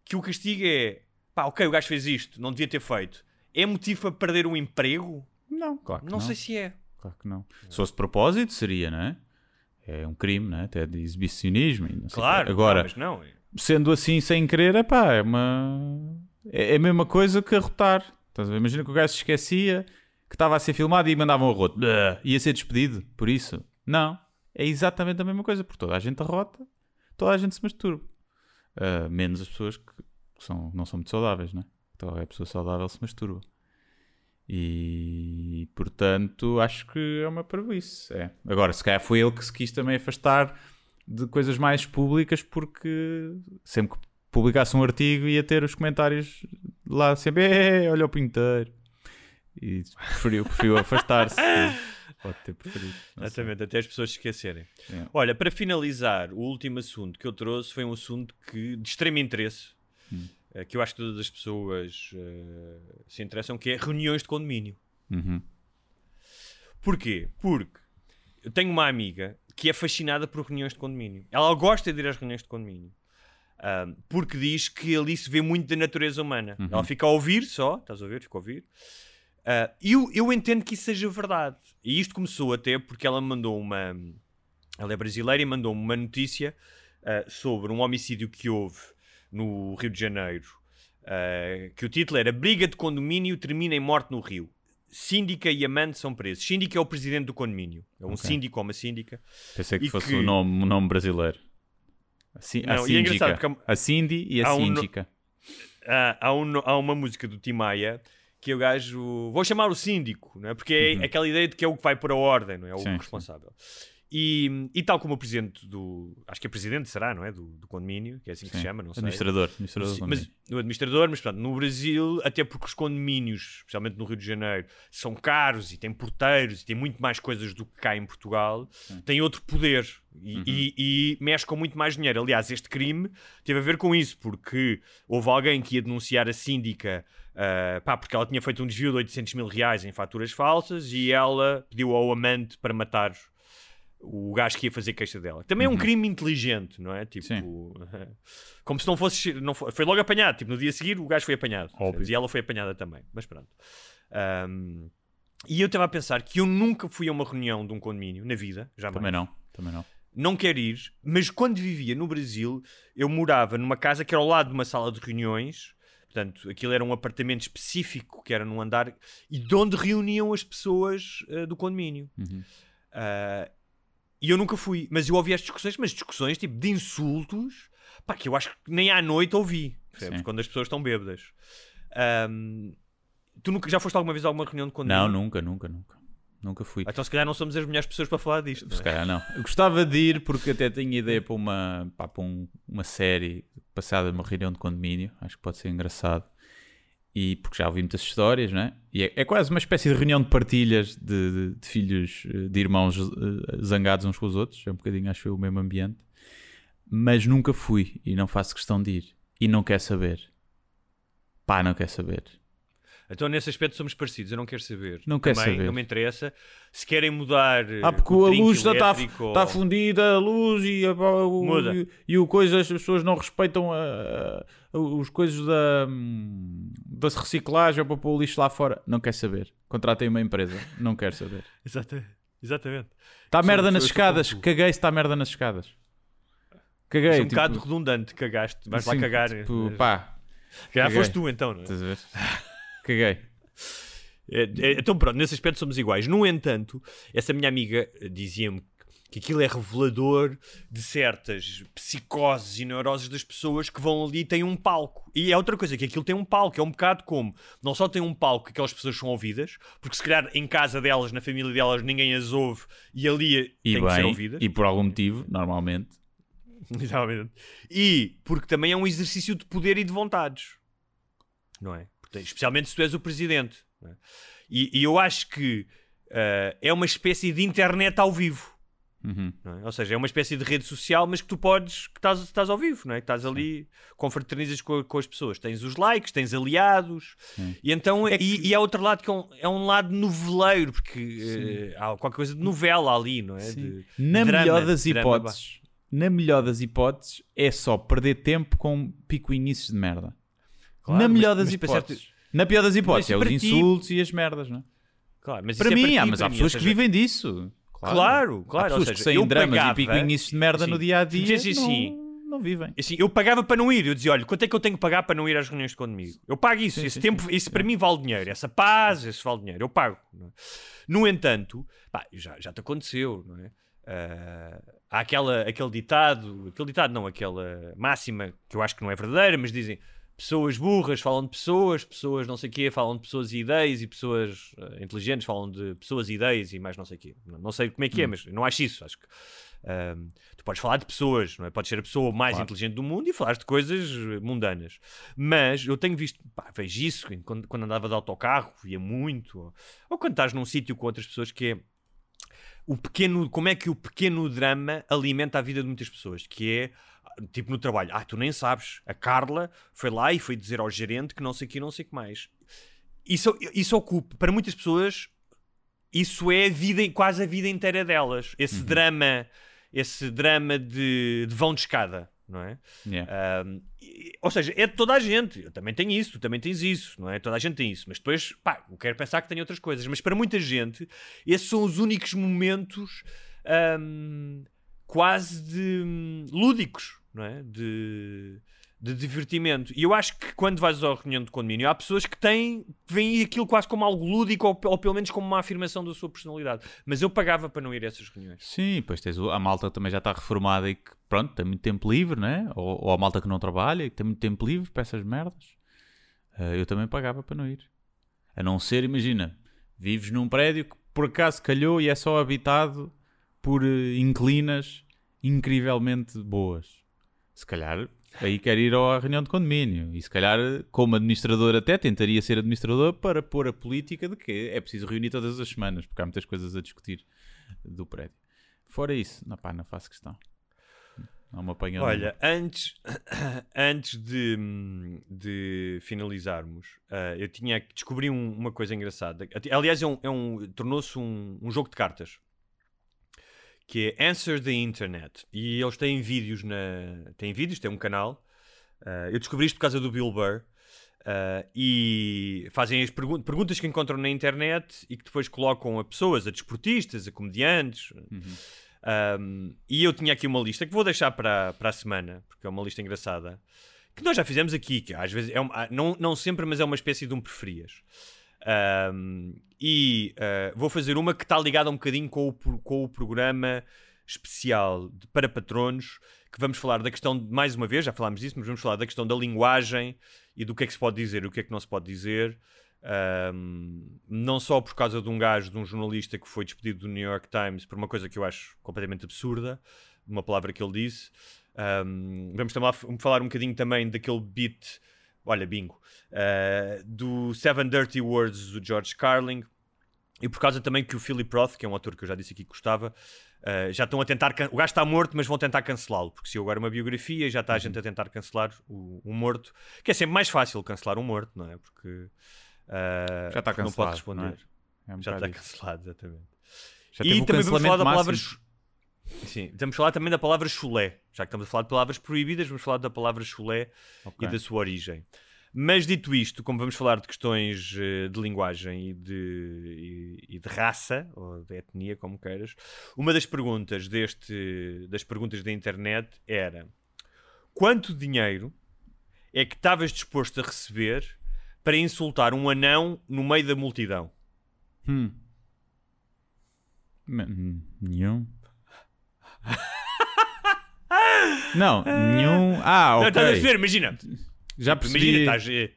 Que o castigo é, pá, ok, o gajo fez isto, não devia ter feito. É motivo para perder um emprego? Não, claro que Não, não. sei se é. Claro que não. Se fosse de propósito, seria, não é? É um crime, não é? Até de exibicionismo. Claro. Agora, não, mas não. é. sendo assim sem querer, epá, é uma. É é a mesma coisa que arrotar. A? Imagina que o gajo se esquecia que estava a ser filmado e mandavam um arroto. Ia ser despedido, por isso. Não. É exatamente a mesma coisa, porque toda a gente arrota, toda a gente se masturba. Ah, menos as pessoas que, que são, não são muito saudáveis, né? Então a pessoa saudável se masturba. E portanto acho que é uma parvoíce. É. Agora, se calhar foi ele que se quis também afastar de coisas mais públicas, porque sempre que publicasse um artigo ia ter os comentários lá sempre, "Eh, olha o pinteiro. E preferiu, preferiu afastar-se. Pode ter preferido. sei. Exatamente, até as pessoas se esquecerem. É. Olha, para finalizar, o último assunto que eu trouxe foi um assunto que, de extremo interesse, Hum. eh, que eu acho que todas as pessoas eh, se interessam, que é reuniões de condomínio. Uhum. Porquê? Porque eu tenho uma amiga que é fascinada por reuniões de condomínio. Ela gosta de ir às reuniões de condomínio. Ahm, porque diz que ali se vê muito da natureza humana. Uhum. Ela fica a ouvir só, estás a ouvir? Fica a ouvir. E eu, eu entendo que isso seja verdade. E isto começou até porque ela mandou uma. Ela é brasileira e mandou-me uma notícia ah, sobre um homicídio que houve no Rio de Janeiro. ah, que o título era Briga de condomínio termina em morte no Rio. Síndica e amante são presos. Síndica é o presidente do condomínio. É um Ok. síndico ou uma síndica. Pensei que E fosse que- o nome, o nome brasileiro. A, Ci- a Não, e é engraçado síndica. porque A Cindy e a há um no- síndica. há, há, um- há uma música do Tim Maia que é o gajo. Vou chamar o síndico, não é? porque é Uhum. aquela ideia de que é o que vai pôr a ordem, não é? O Sim, sim. E, e tal como o presidente do. Acho que é presidente, será, não é? Do, do condomínio, que é assim que Sim. se chama, não sei. Administrador. administrador Sim, do mas condomínio. o administrador, mas portanto, no Brasil, até porque os condomínios, especialmente no Rio de Janeiro, são caros e têm porteiros e têm muito mais coisas do que cá em Portugal, têm outro poder e, Uhum. e, e mexem com muito mais dinheiro. Aliás, este crime teve a ver com isso, porque houve alguém que ia denunciar a síndica. ah, pá, porque ela tinha feito um desvio de 800 mil reais em faturas falsas e ela pediu ao amante para matar o gajo que ia fazer queixa dela. Também é um crime inteligente, não é? Tipo, como se não fosse. Não fo- foi logo apanhado. Tipo, no dia a seguir o gajo foi apanhado. Óbvio. E ela foi apanhada também. Mas pronto. Ahm, e eu estava a pensar que eu nunca fui a uma reunião de um condomínio na vida, jamais. Também não. Também não. Não quero ir, mas quando vivia no Brasil, eu morava numa casa que era ao lado de uma sala de reuniões. Portanto, aquilo era um apartamento específico que era num andar e de onde reuniam as pessoas eh, do condomínio. Uhum. Ah, e eu nunca fui, mas eu ouvi as discussões, mas discussões tipo de insultos, pá, que eu acho que nem à noite ouvi, percebes? Quando as pessoas estão bêbadas. Ahm, tu nunca, já foste alguma vez a alguma reunião de condomínio? Não, nunca, nunca, nunca. Nunca fui. Então se calhar não somos as melhores pessoas para falar disto. não Se é? calhar não. Eu gostava de ir porque até tinha ideia para uma, pá, para um- uma série passada numa reunião de condomínio. Acho que pode ser engraçado. E porque já ouvi muitas histórias, né? E é, é quase uma espécie de reunião de partilhas de, de- de filhos, eh, de irmãos eh, zangados uns com os outros. É um bocadinho, acho eu, o mesmo ambiente. Mas nunca fui e não faço questão de ir. E não quer saber. Pá, não quer saber. Então nesse aspecto somos parecidos, eu não quero saber. Não quero Também, saber. Não me interessa. Se querem mudar. Ah, porque a luz está ou- tá fundida, a luz e, a, o, Muda. e, e o coisa, as pessoas não respeitam a, a- os coisas da, hum, da reciclagem para pôr o lixo lá fora. Não quer saber. Contratem uma empresa. Não quer saber. Exatamente. Exatamente. Está Sou- merda nas escadas. Caguei se está merda nas escadas. Caguei. É um tipo, bocado redundante, cagaste. Vais lá cagar. Tipo, Mas- pá, foste tu então, não é? estás a ver? Caguei. É, é, Então pronto, nesse aspecto somos iguais. No entanto, essa minha amiga eh, dizia-me que aquilo é revelador de certas psicoses e neuroses das pessoas que vão ali e têm um palco. E é outra coisa, que aquilo tem um palco, é um bocado como, não só tem um palco que aquelas pessoas são ouvidas, porque se calhar em casa delas, na família delas, ninguém as ouve e ali E têm que ser bem, ouvidas. e por algum motivo, normalmente. Exatamente. E porque também é um exercício de poder e de vontades. Não é? Especialmente se tu és o presidente. é? E, e eu acho que ah, é uma espécie de internet ao vivo. Uhum. não é? Ou seja, é uma espécie de rede social, mas que tu podes, que estás, estás ao vivo, não é? Que estás ali, confraternizas com, com as pessoas. Tens os likes, tens aliados, e então, e, e há outro lado que é um, é um lado noveleiro, porque eh, há qualquer coisa de novela ali, não é? De- Na drama, melhor das hipóteses, na melhor das hipóteses, é só perder tempo com picuinices de merda. Claro, na mas- melhor das mas para hipóteses. certo- Na pior das hipóteses, é os para ti- insultos e as merdas, não é? Claro, mas Para isso é mim, há, ti, mas para há mim, pessoas que seja, vivem disso. Claro, claro. Há pessoas ou que seja, saem dramas pagava- e picuinices de merda Sim. no dia a dia. Sim, sim, sim. Não, não vivem. Assim, eu pagava para não ir. Eu dizia, olha, quanto é que eu tenho que pagar para não ir às reuniões de condomínio? Eu pago isso. Sim, esse sim, tempo, isso para mim vale dinheiro. Essa paz, isso vale dinheiro. Eu pago. é? No entanto, pá, já, já te aconteceu, não é? Ah, há aquela, aquele ditado, aquele ditado não, aquela máxima que eu acho que não é verdadeira, mas dizem pessoas burras falam de pessoas, pessoas não sei o quê falam de pessoas e ideias e pessoas ah, inteligentes falam de pessoas e ideias e mais não sei o quê. Não, não sei como é que é, mas não acho isso. Acho que ah, tu podes falar de pessoas, não é? Podes ser a pessoa mais Claro. inteligente do mundo e falar de coisas eh, mundanas. Mas eu tenho visto, pá, vejo isso quando, quando andava de autocarro, via muito, ou, ou quando estás num sítio com outras pessoas que é o pequeno, como é que o pequeno drama alimenta a vida de muitas pessoas, que é tipo no trabalho, ah, tu nem sabes, a Carla foi lá e foi dizer ao gerente que não sei o que, não sei o que mais. Isso, isso ocupa, para muitas pessoas, isso é a vida, quase a vida inteira delas. Esse drama, esse drama de, de vão de escada, não é? Yeah. Um, e- ou seja, é de toda a gente. Eu também tenho isso, tu também tens isso, não é? Toda a gente tem isso. Mas depois, pá, eu quero pensar que tem outras coisas. Mas para muita gente, esses são os únicos momentos um, quase de hum, lúdicos, não é? De, de divertimento. E eu acho que quando vais à reunião de condomínio, há pessoas que têm, veem aquilo quase como algo lúdico ou, ou pelo menos como uma afirmação da sua personalidade. Mas eu pagava para não ir a essas reuniões. Sim, depois tens a malta também já está reformada e que, pronto, tem muito tempo livre, né? Ou, ou a malta que não trabalha e que tem muito tempo livre para essas merdas. Eh, eu também pagava para não ir. A não ser, imagina, vives num prédio que por acaso calhou e é só habitado por eh, inclinas incrivelmente boas. Se calhar aí quer ir à reunião de condomínio. E se calhar, como administrador, até tentaria ser administrador para pôr a política de que é preciso reunir todas as semanas, porque há muitas coisas a discutir do prédio. Fora isso, não, pá, não faço questão. Não me apanha Olha, antes, antes de, de finalizarmos, ah, eu tinha que descobrir um- uma coisa engraçada. Aliás, é um, é um- tornou-se um, um jogo de cartas que é Answer the Internet. E eles têm vídeos na. têm vídeos, têm um canal. Ah, eu descobri isto por causa do Bill Burr. ah, e fazem as pergun- perguntas que encontram na internet e que depois colocam a pessoas, a desportistas, a comediantes, um, e eu tinha aqui uma lista que vou deixar para, para a semana, porque é uma lista engraçada, que nós já fizemos aqui, que às vezes é uma- não, não sempre, mas é uma espécie de um preferias. Um, e uh, vou fazer uma que está ligada um bocadinho com o, com o programa especial de- para patronos, que vamos falar da questão, de, mais uma vez, já falámos disso, mas vamos falar da questão da linguagem e do que é que se pode dizer e o que é que não se pode dizer. Um, não só por causa de um gajo, de um jornalista que foi despedido do New York Times por uma coisa que eu acho completamente absurda, uma palavra que ele disse. Um, vamos falar um bocadinho também daquele beat, olha, bingo, uh, do Seven Dirty Words do George Carlin. E por causa também que o Philip Roth, que é um ator que eu já disse aqui que gostava, uh, já estão a tentar. can- O gajo está morto, mas vão tentar cancelá-lo. Porque se eu agora uma biografia, já está a gente a tentar cancelar o, morto. Que é sempre mais fácil cancelar um morto, não é? Porque. uh, Já está porque não pode cancelado, é? responder. É um já está isso. cancelado, exatamente. Já e também vamos falar da palavra. máximo. Sim, vamos falar também da palavra chulé. Já que estamos a falar de palavras proibidas, vamos falar da palavra chulé Ok. e da sua origem. Mas dito isto, como vamos falar de questões eh, de linguagem e de, e, e de raça, ou de etnia, como queiras, uma das perguntas deste, das perguntas da internet era quanto dinheiro é que estavas disposto a receber para insultar um anão no meio da multidão? Hum. Hum, Nenhum. Não, nenhum. Ah, Não, ok. estás a? Imagina, Já imagina, percebi. estás, eh,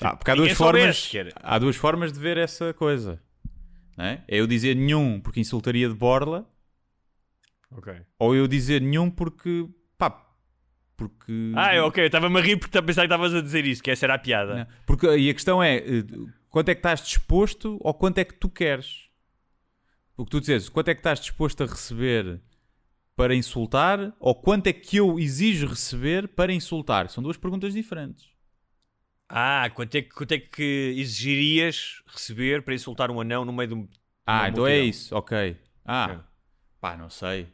Ah, porque há duas, formas, há duas formas de ver essa coisa. Não é? É eu dizer nenhum porque insultaria de borla, Ok. ou eu dizer nenhum porque. pá. Porque. Ah, é, ok, eu estava-me a rir porque pensava que estavas a dizer isso, que essa era a piada. Não, Porque, e a questão é: eh, quanto é que estás disposto ou quanto é que tu queres? O que tu dizes, quanto é que estás disposto a receber para insultar ou quanto é que eu exijo receber para insultar? São duas perguntas diferentes. Ah, quanto é, que, quanto é que exigirias receber para insultar um anão no meio de um. Ah, então é isso, ok. Ah, É. pá, não sei.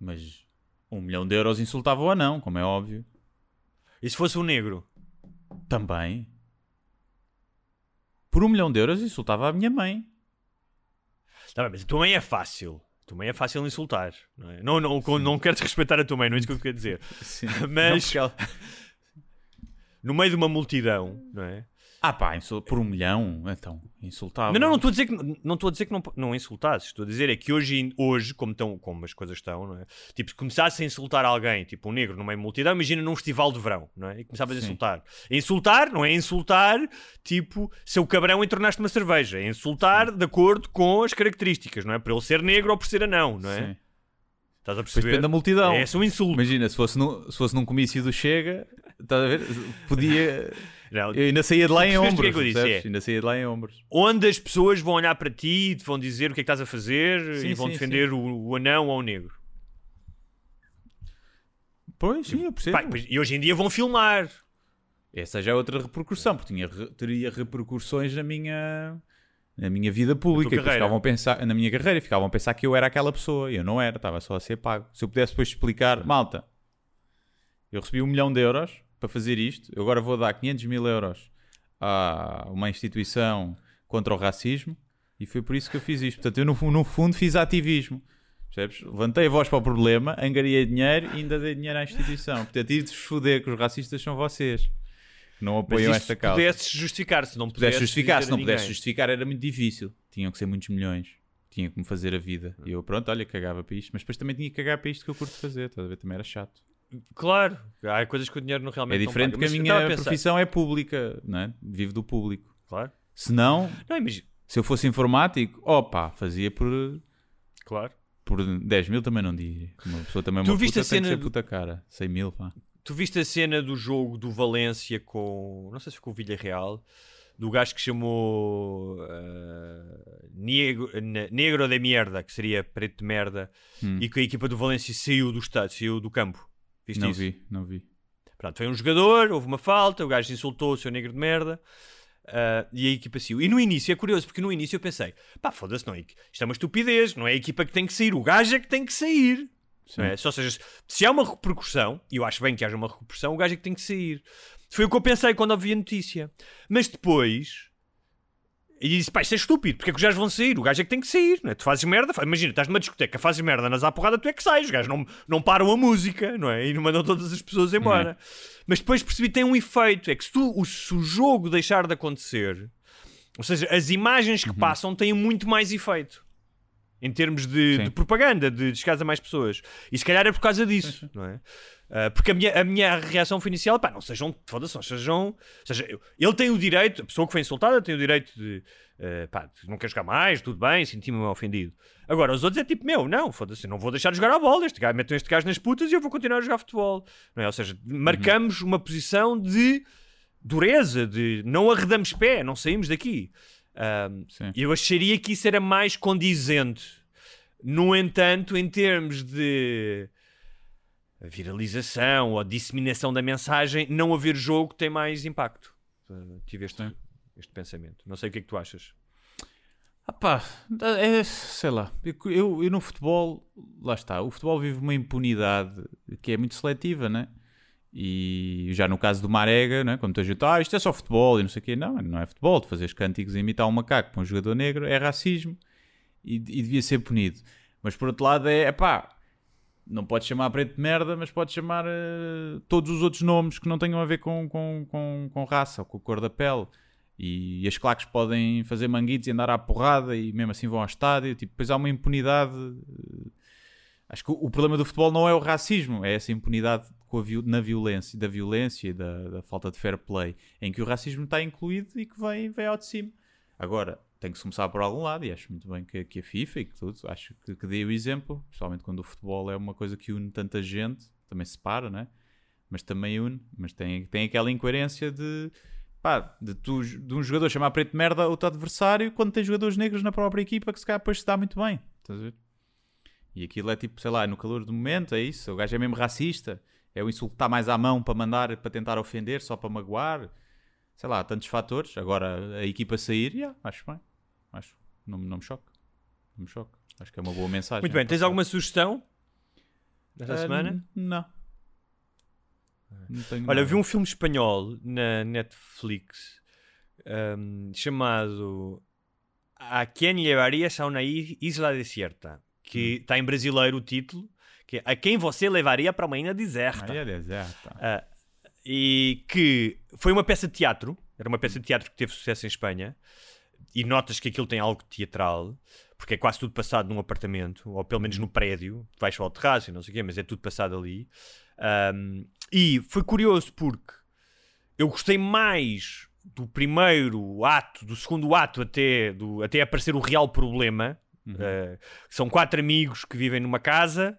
Mas um milhão de euros insultava ou não, como é óbvio. E se fosse um negro? Também. Por um milhão de euros insultava a minha mãe. Tá bem, mas a tua mãe é fácil. tua mãe é fácil insultar, não é? Não, não, não quero desrespeitar a tua mãe, não é isso que eu quero dizer. Sim. Mas- Não, ela- No meio de uma multidão, não é? Ah pá, insul- por um milhão, então, insultava. Não, não, não estou a dizer que não estou a dizer que não, não insultasses. Estou a dizer é que hoje, hoje como, estão, como as coisas estão, não é? Tipo, se começasse a insultar alguém, tipo um negro no meio de multidão, imagina num festival de verão, não é? E começavas a Sim. insultar. Insultar não é insultar, tipo, seu cabrão entornaste uma cerveja. É insultar de acordo com as características, não é? Por ele ser negro ou por ser anão, não é? Sim. Estás a perceber? depende da multidão. É esse um insulto. Imagina, se fosse, num, se fosse num comício do Chega, estás a ver? Podia. Não, Eu ainda saía de lá em ombros. que é que? É. Ainda saía de lá em ombros. onde as pessoas vão olhar para ti e te vão dizer o que é que estás a fazer Sim, e vão sim, defender o, o anão ou o negro. Pois, sim, eu percebo. Pá, pois- e hoje em dia vão filmar. Essa já é outra repercussão, porque tinha, teria repercussões na minha, na minha vida pública. E ficavam a pensar, na minha carreira, e ficavam a pensar que eu era aquela pessoa. E eu não era, estava só a ser pago. Se eu pudesse depois explicar, malta, eu recebi um milhão de euros para fazer isto, eu agora vou dar 500 mil euros a uma instituição contra o racismo, e foi por isso que eu fiz isto. Portanto, eu no, no fundo fiz ativismo. Percebes? Levantei a voz para o problema, angariei dinheiro e ainda dei dinheiro à instituição. Portanto, e de vos foder que os racistas são vocês. que Não apoiam esta se causa. pudesse justificar, se não Se pudesse pudesse justificar, se não pudesse justificar era muito difícil. Tinham que ser muitos milhões. Tinha que me fazer a vida. E eu, pronto, olha, cagava para isto. Mas depois também tinha que cagar para isto que eu curto fazer. Estás a ver? Também era chato. Claro, há coisas que o dinheiro não É realmente não diferente porque a Mas minha pensar- profissão é pública, não é? Vivo do público. Claro. Se não, Não, imagina. se eu fosse informático, opa, fazia por, Claro. por 10 mil também não diria. Uma pessoa também é Tu uma viste puta, a cena do- puta cara. 100 mil, pá. Tu viste a cena do jogo do Valência com. Não sei se foi com o Villarreal. Do gajo que chamou. ah, negro, ne- negro de merda, que seria preto de merda. Hum. E que a equipa do Valência saiu do estado, saiu do campo. Viste Não isso? vi, não vi. Pronto, foi um jogador, houve uma falta, o gajo insultou o seu negro de merda ah, e a equipa saiu. E no início, é curioso, porque no início eu pensei, pá, foda-se, não é? Isto é uma estupidez, não é a equipa que tem que sair, o gajo é que tem que sair. É? Ou seja, se há uma repercussão, e eu acho bem que haja uma repercussão, o gajo é que tem que sair. Foi o que eu pensei quando ouvi a notícia. Mas depois. E disse, pá, isto é estúpido, porque é que os gajos vão sair? O gajo é que tem que sair, não é? Tu fazes merda, fa- imagina, estás numa discoteca, fazes merda, nas à porrada, tu é que sais, os gajos não, não param a música, não é? E não mandam todas as pessoas embora. Mas depois percebi que tem um efeito, é que se, tu, o, se o jogo deixar de acontecer, ou seja, as imagens que passam têm muito mais efeito. Em termos de, de propaganda, de, de a mais pessoas. E se calhar é por causa disso, não é? Ah, porque a minha, a minha reação foi inicial, pá, não sejam, foda-se, não sejam. ou seja, eu- ele tem o direito, a pessoa que foi insultada tem o direito de, ah, pá, não quer jogar mais, tudo bem, senti-me ofendido. Agora, os outros é tipo, meu, não, foda-se, não vou deixar de jogar a bola, este gajo, metam este gajo nas putas e eu vou continuar a jogar futebol. Não é? Ou seja, marcamos uma posição de dureza, de não arredamos pé, não saímos daqui. Sim. eu acharia que isso era mais condizente. No entanto, em termos de viralização ou disseminação da mensagem, não haver jogo tem mais impacto. Uh, tive este, este pensamento. Não sei o que é que tu achas. Ah pá, é, sei lá, eu, eu, eu no futebol, lá está, o futebol vive uma impunidade que é muito seletiva, né? E já no caso do Marega, né? quando tu gente, ah, isto é só futebol e não sei o quê, não, não é futebol, de fazeres cânticos e imitar um macaco para um jogador negro é racismo e, e devia ser punido. Mas por outro lado é, pá, não podes chamar preto de merda, mas podes chamar eh, todos os outros nomes que não tenham a ver com, com, com, com raça ou com a cor da pele. E, as claques podem fazer manguitos e andar à porrada e mesmo assim vão ao estádio. Tipo, depois há uma impunidade. eh, Acho que o, o problema do futebol não é o racismo, é essa impunidade com a na violência, da violência e da, da falta de fair play, em que o racismo está incluído e que vem, vem ao de cima. Agora, tem que começar por algum lado e acho muito bem que, que a FIFA e que tudo, acho que, que dê o exemplo, principalmente quando o futebol é uma coisa que une tanta gente, também separa, né? Mas também une, mas tem, tem aquela incoerência de, pá, de, tu, de um jogador chamar preto de merda teu adversário quando tem jogadores negros na própria equipa que se calhar depois se dá muito bem, estás a ver? E aquilo é tipo, sei lá, no calor do momento, é isso, o gajo é mesmo racista, é o está mais à mão para mandar, para tentar ofender, só para magoar, sei lá, tantos fatores. Agora a equipa sair, yeah, acho bem. Acho, não, não me choque. Não me choque. Acho que é uma boa mensagem. Muito bem, tens alguma sugestão desta Ah, semana? Não. Não tenho Olha, nada. vi um filme espanhol na Netflix um, chamado A quem llevarías a una i- isla desierta? que está em brasileiro o título, que é A Quem Você Levaria para uma Ilha Deserta. É deserta. Ah, e que foi uma peça de teatro, era uma peça de teatro que teve sucesso em Espanha, e notas que aquilo tem algo teatral, porque é quase tudo passado num apartamento, ou pelo menos no prédio, vais só ao terraço e não sei o quê, mas é tudo passado ali. Ahm, e foi curioso porque eu gostei mais do primeiro ato, do segundo ato até, do, até aparecer o real problema. Uh, são quatro amigos que vivem numa casa,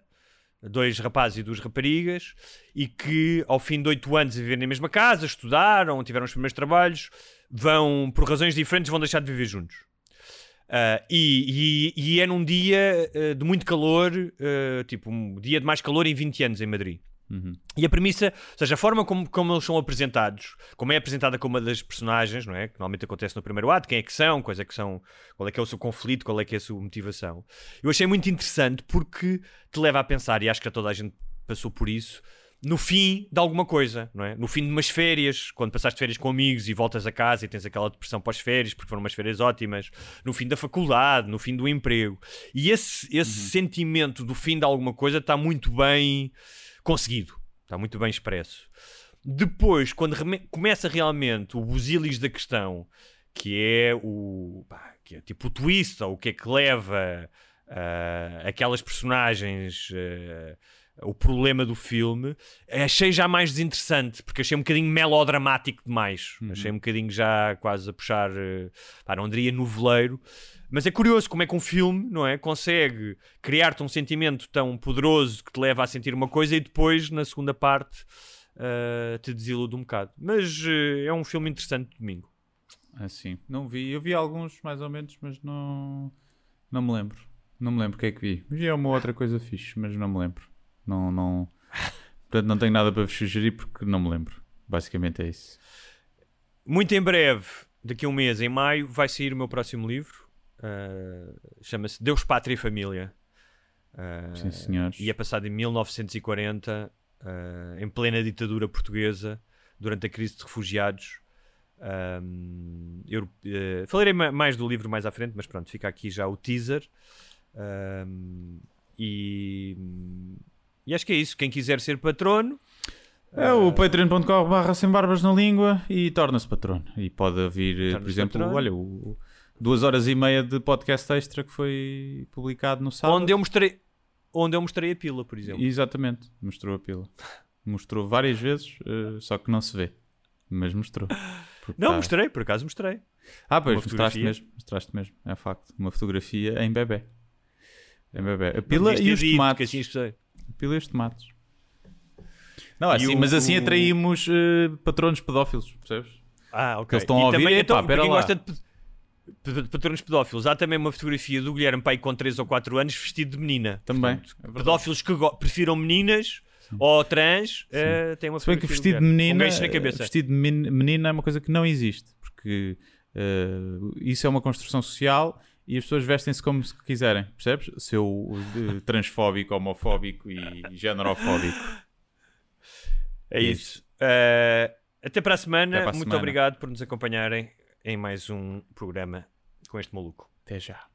dois rapazes e duas raparigas, e que ao fim de oito anos a viver na mesma casa, estudaram, tiveram os primeiros trabalhos, vão, por razões diferentes, vão deixar de viver juntos. Uh, e, e, e é num dia uh, de muito calor, uh, tipo um dia de mais calor em 20 anos em Madrid. E a premissa, ou seja, a forma como, como eles são apresentados, como é apresentada como uma das personagens, não é? Que normalmente acontece no primeiro ato, quem é que são, quais é que são, qual é que é o seu conflito, qual é que é a sua motivação. Eu achei muito interessante porque te leva a pensar, e acho que toda a gente passou por isso, no fim de alguma coisa, não é? No fim de umas férias, quando passaste férias com amigos e voltas a casa e tens aquela depressão pós-férias, porque foram umas férias ótimas, no fim da faculdade, no fim do emprego. E esse, esse sentimento do fim de alguma coisa está muito bem conseguido, está muito bem expresso. Depois, quando começa realmente o busilis da questão, que é o pá, que é tipo o twist, ou o que é que leva ah, aquelas personagens ah, o problema do filme, achei já mais desinteressante, porque achei um bocadinho melodramático demais. Achei um bocadinho já quase a puxar, eh, pá, não diria noveleiro. Mas é curioso como é que um filme, não é? Consegue criar-te um sentimento tão poderoso que te leva a sentir uma coisa e depois, na segunda parte, eh, te desilude um bocado. Mas eh, é um filme interessante de domingo. Assim, não vi. Eu vi alguns mais ou menos, mas não. Não me lembro. Não me lembro o que é que vi. Vi uma outra coisa fixe, mas não me lembro. Não, não. Portanto, não tenho nada para vos sugerir porque não me lembro. Basicamente é isso. Muito em breve, daqui a um mês, em maio, vai sair o meu próximo livro. Uh, Chama-se Deus, Pátria e Família. Uh, Sim, senhores. E é passado em 1940, uh, em plena ditadura portuguesa, durante a crise de refugiados. Um, eu, uh, falarei ma- mais do livro mais à frente, mas pronto, fica aqui já o teaser. Um, e, e acho que é isso. Quem quiser ser patrono, É o patreon.com barra sem barbas na língua e torna-se patrono. E pode ouvir, eh, por exemplo, patrono. olha, o, duas horas e meia de podcast extra que foi publicado no sábado. onde eu mostrei, onde eu mostrei a pila, por exemplo. Exatamente, mostrou a pila. Mostrou várias vezes, eh, só que não se vê. Mas mostrou. Não, tá- mostrei, por acaso mostrei. Ah, pois, mostraste mesmo, mostraste mesmo, é facto. Uma fotografia em bebê. Em bebê. A pila e os dito, tomates. assim pila e os tomates. Não, assim, o- mas assim o- atraímos eh, patronos pedófilos, percebes? Ah, ok. eles estão a E ouvir, também, então, pera lá. gosta de de patronos pedófilos, há também uma fotografia do Guilherme Pai com 3 ou 4 anos vestido de menina. Também. Portanto, é pedófilos que prefiram meninas ou trans, eh, têm uma Se bem que vestido de menina, gancho na cabeça. vestido de men- menina é uma coisa que não existe, porque eh, isso é uma construção social e as pessoas vestem-se como se quiserem, percebes? Seu transfóbico, homofóbico e generofóbico. É isso. Eh, até para a semana. Para a Muito semana. obrigado por nos acompanharem em mais um programa com este maluco. Até já.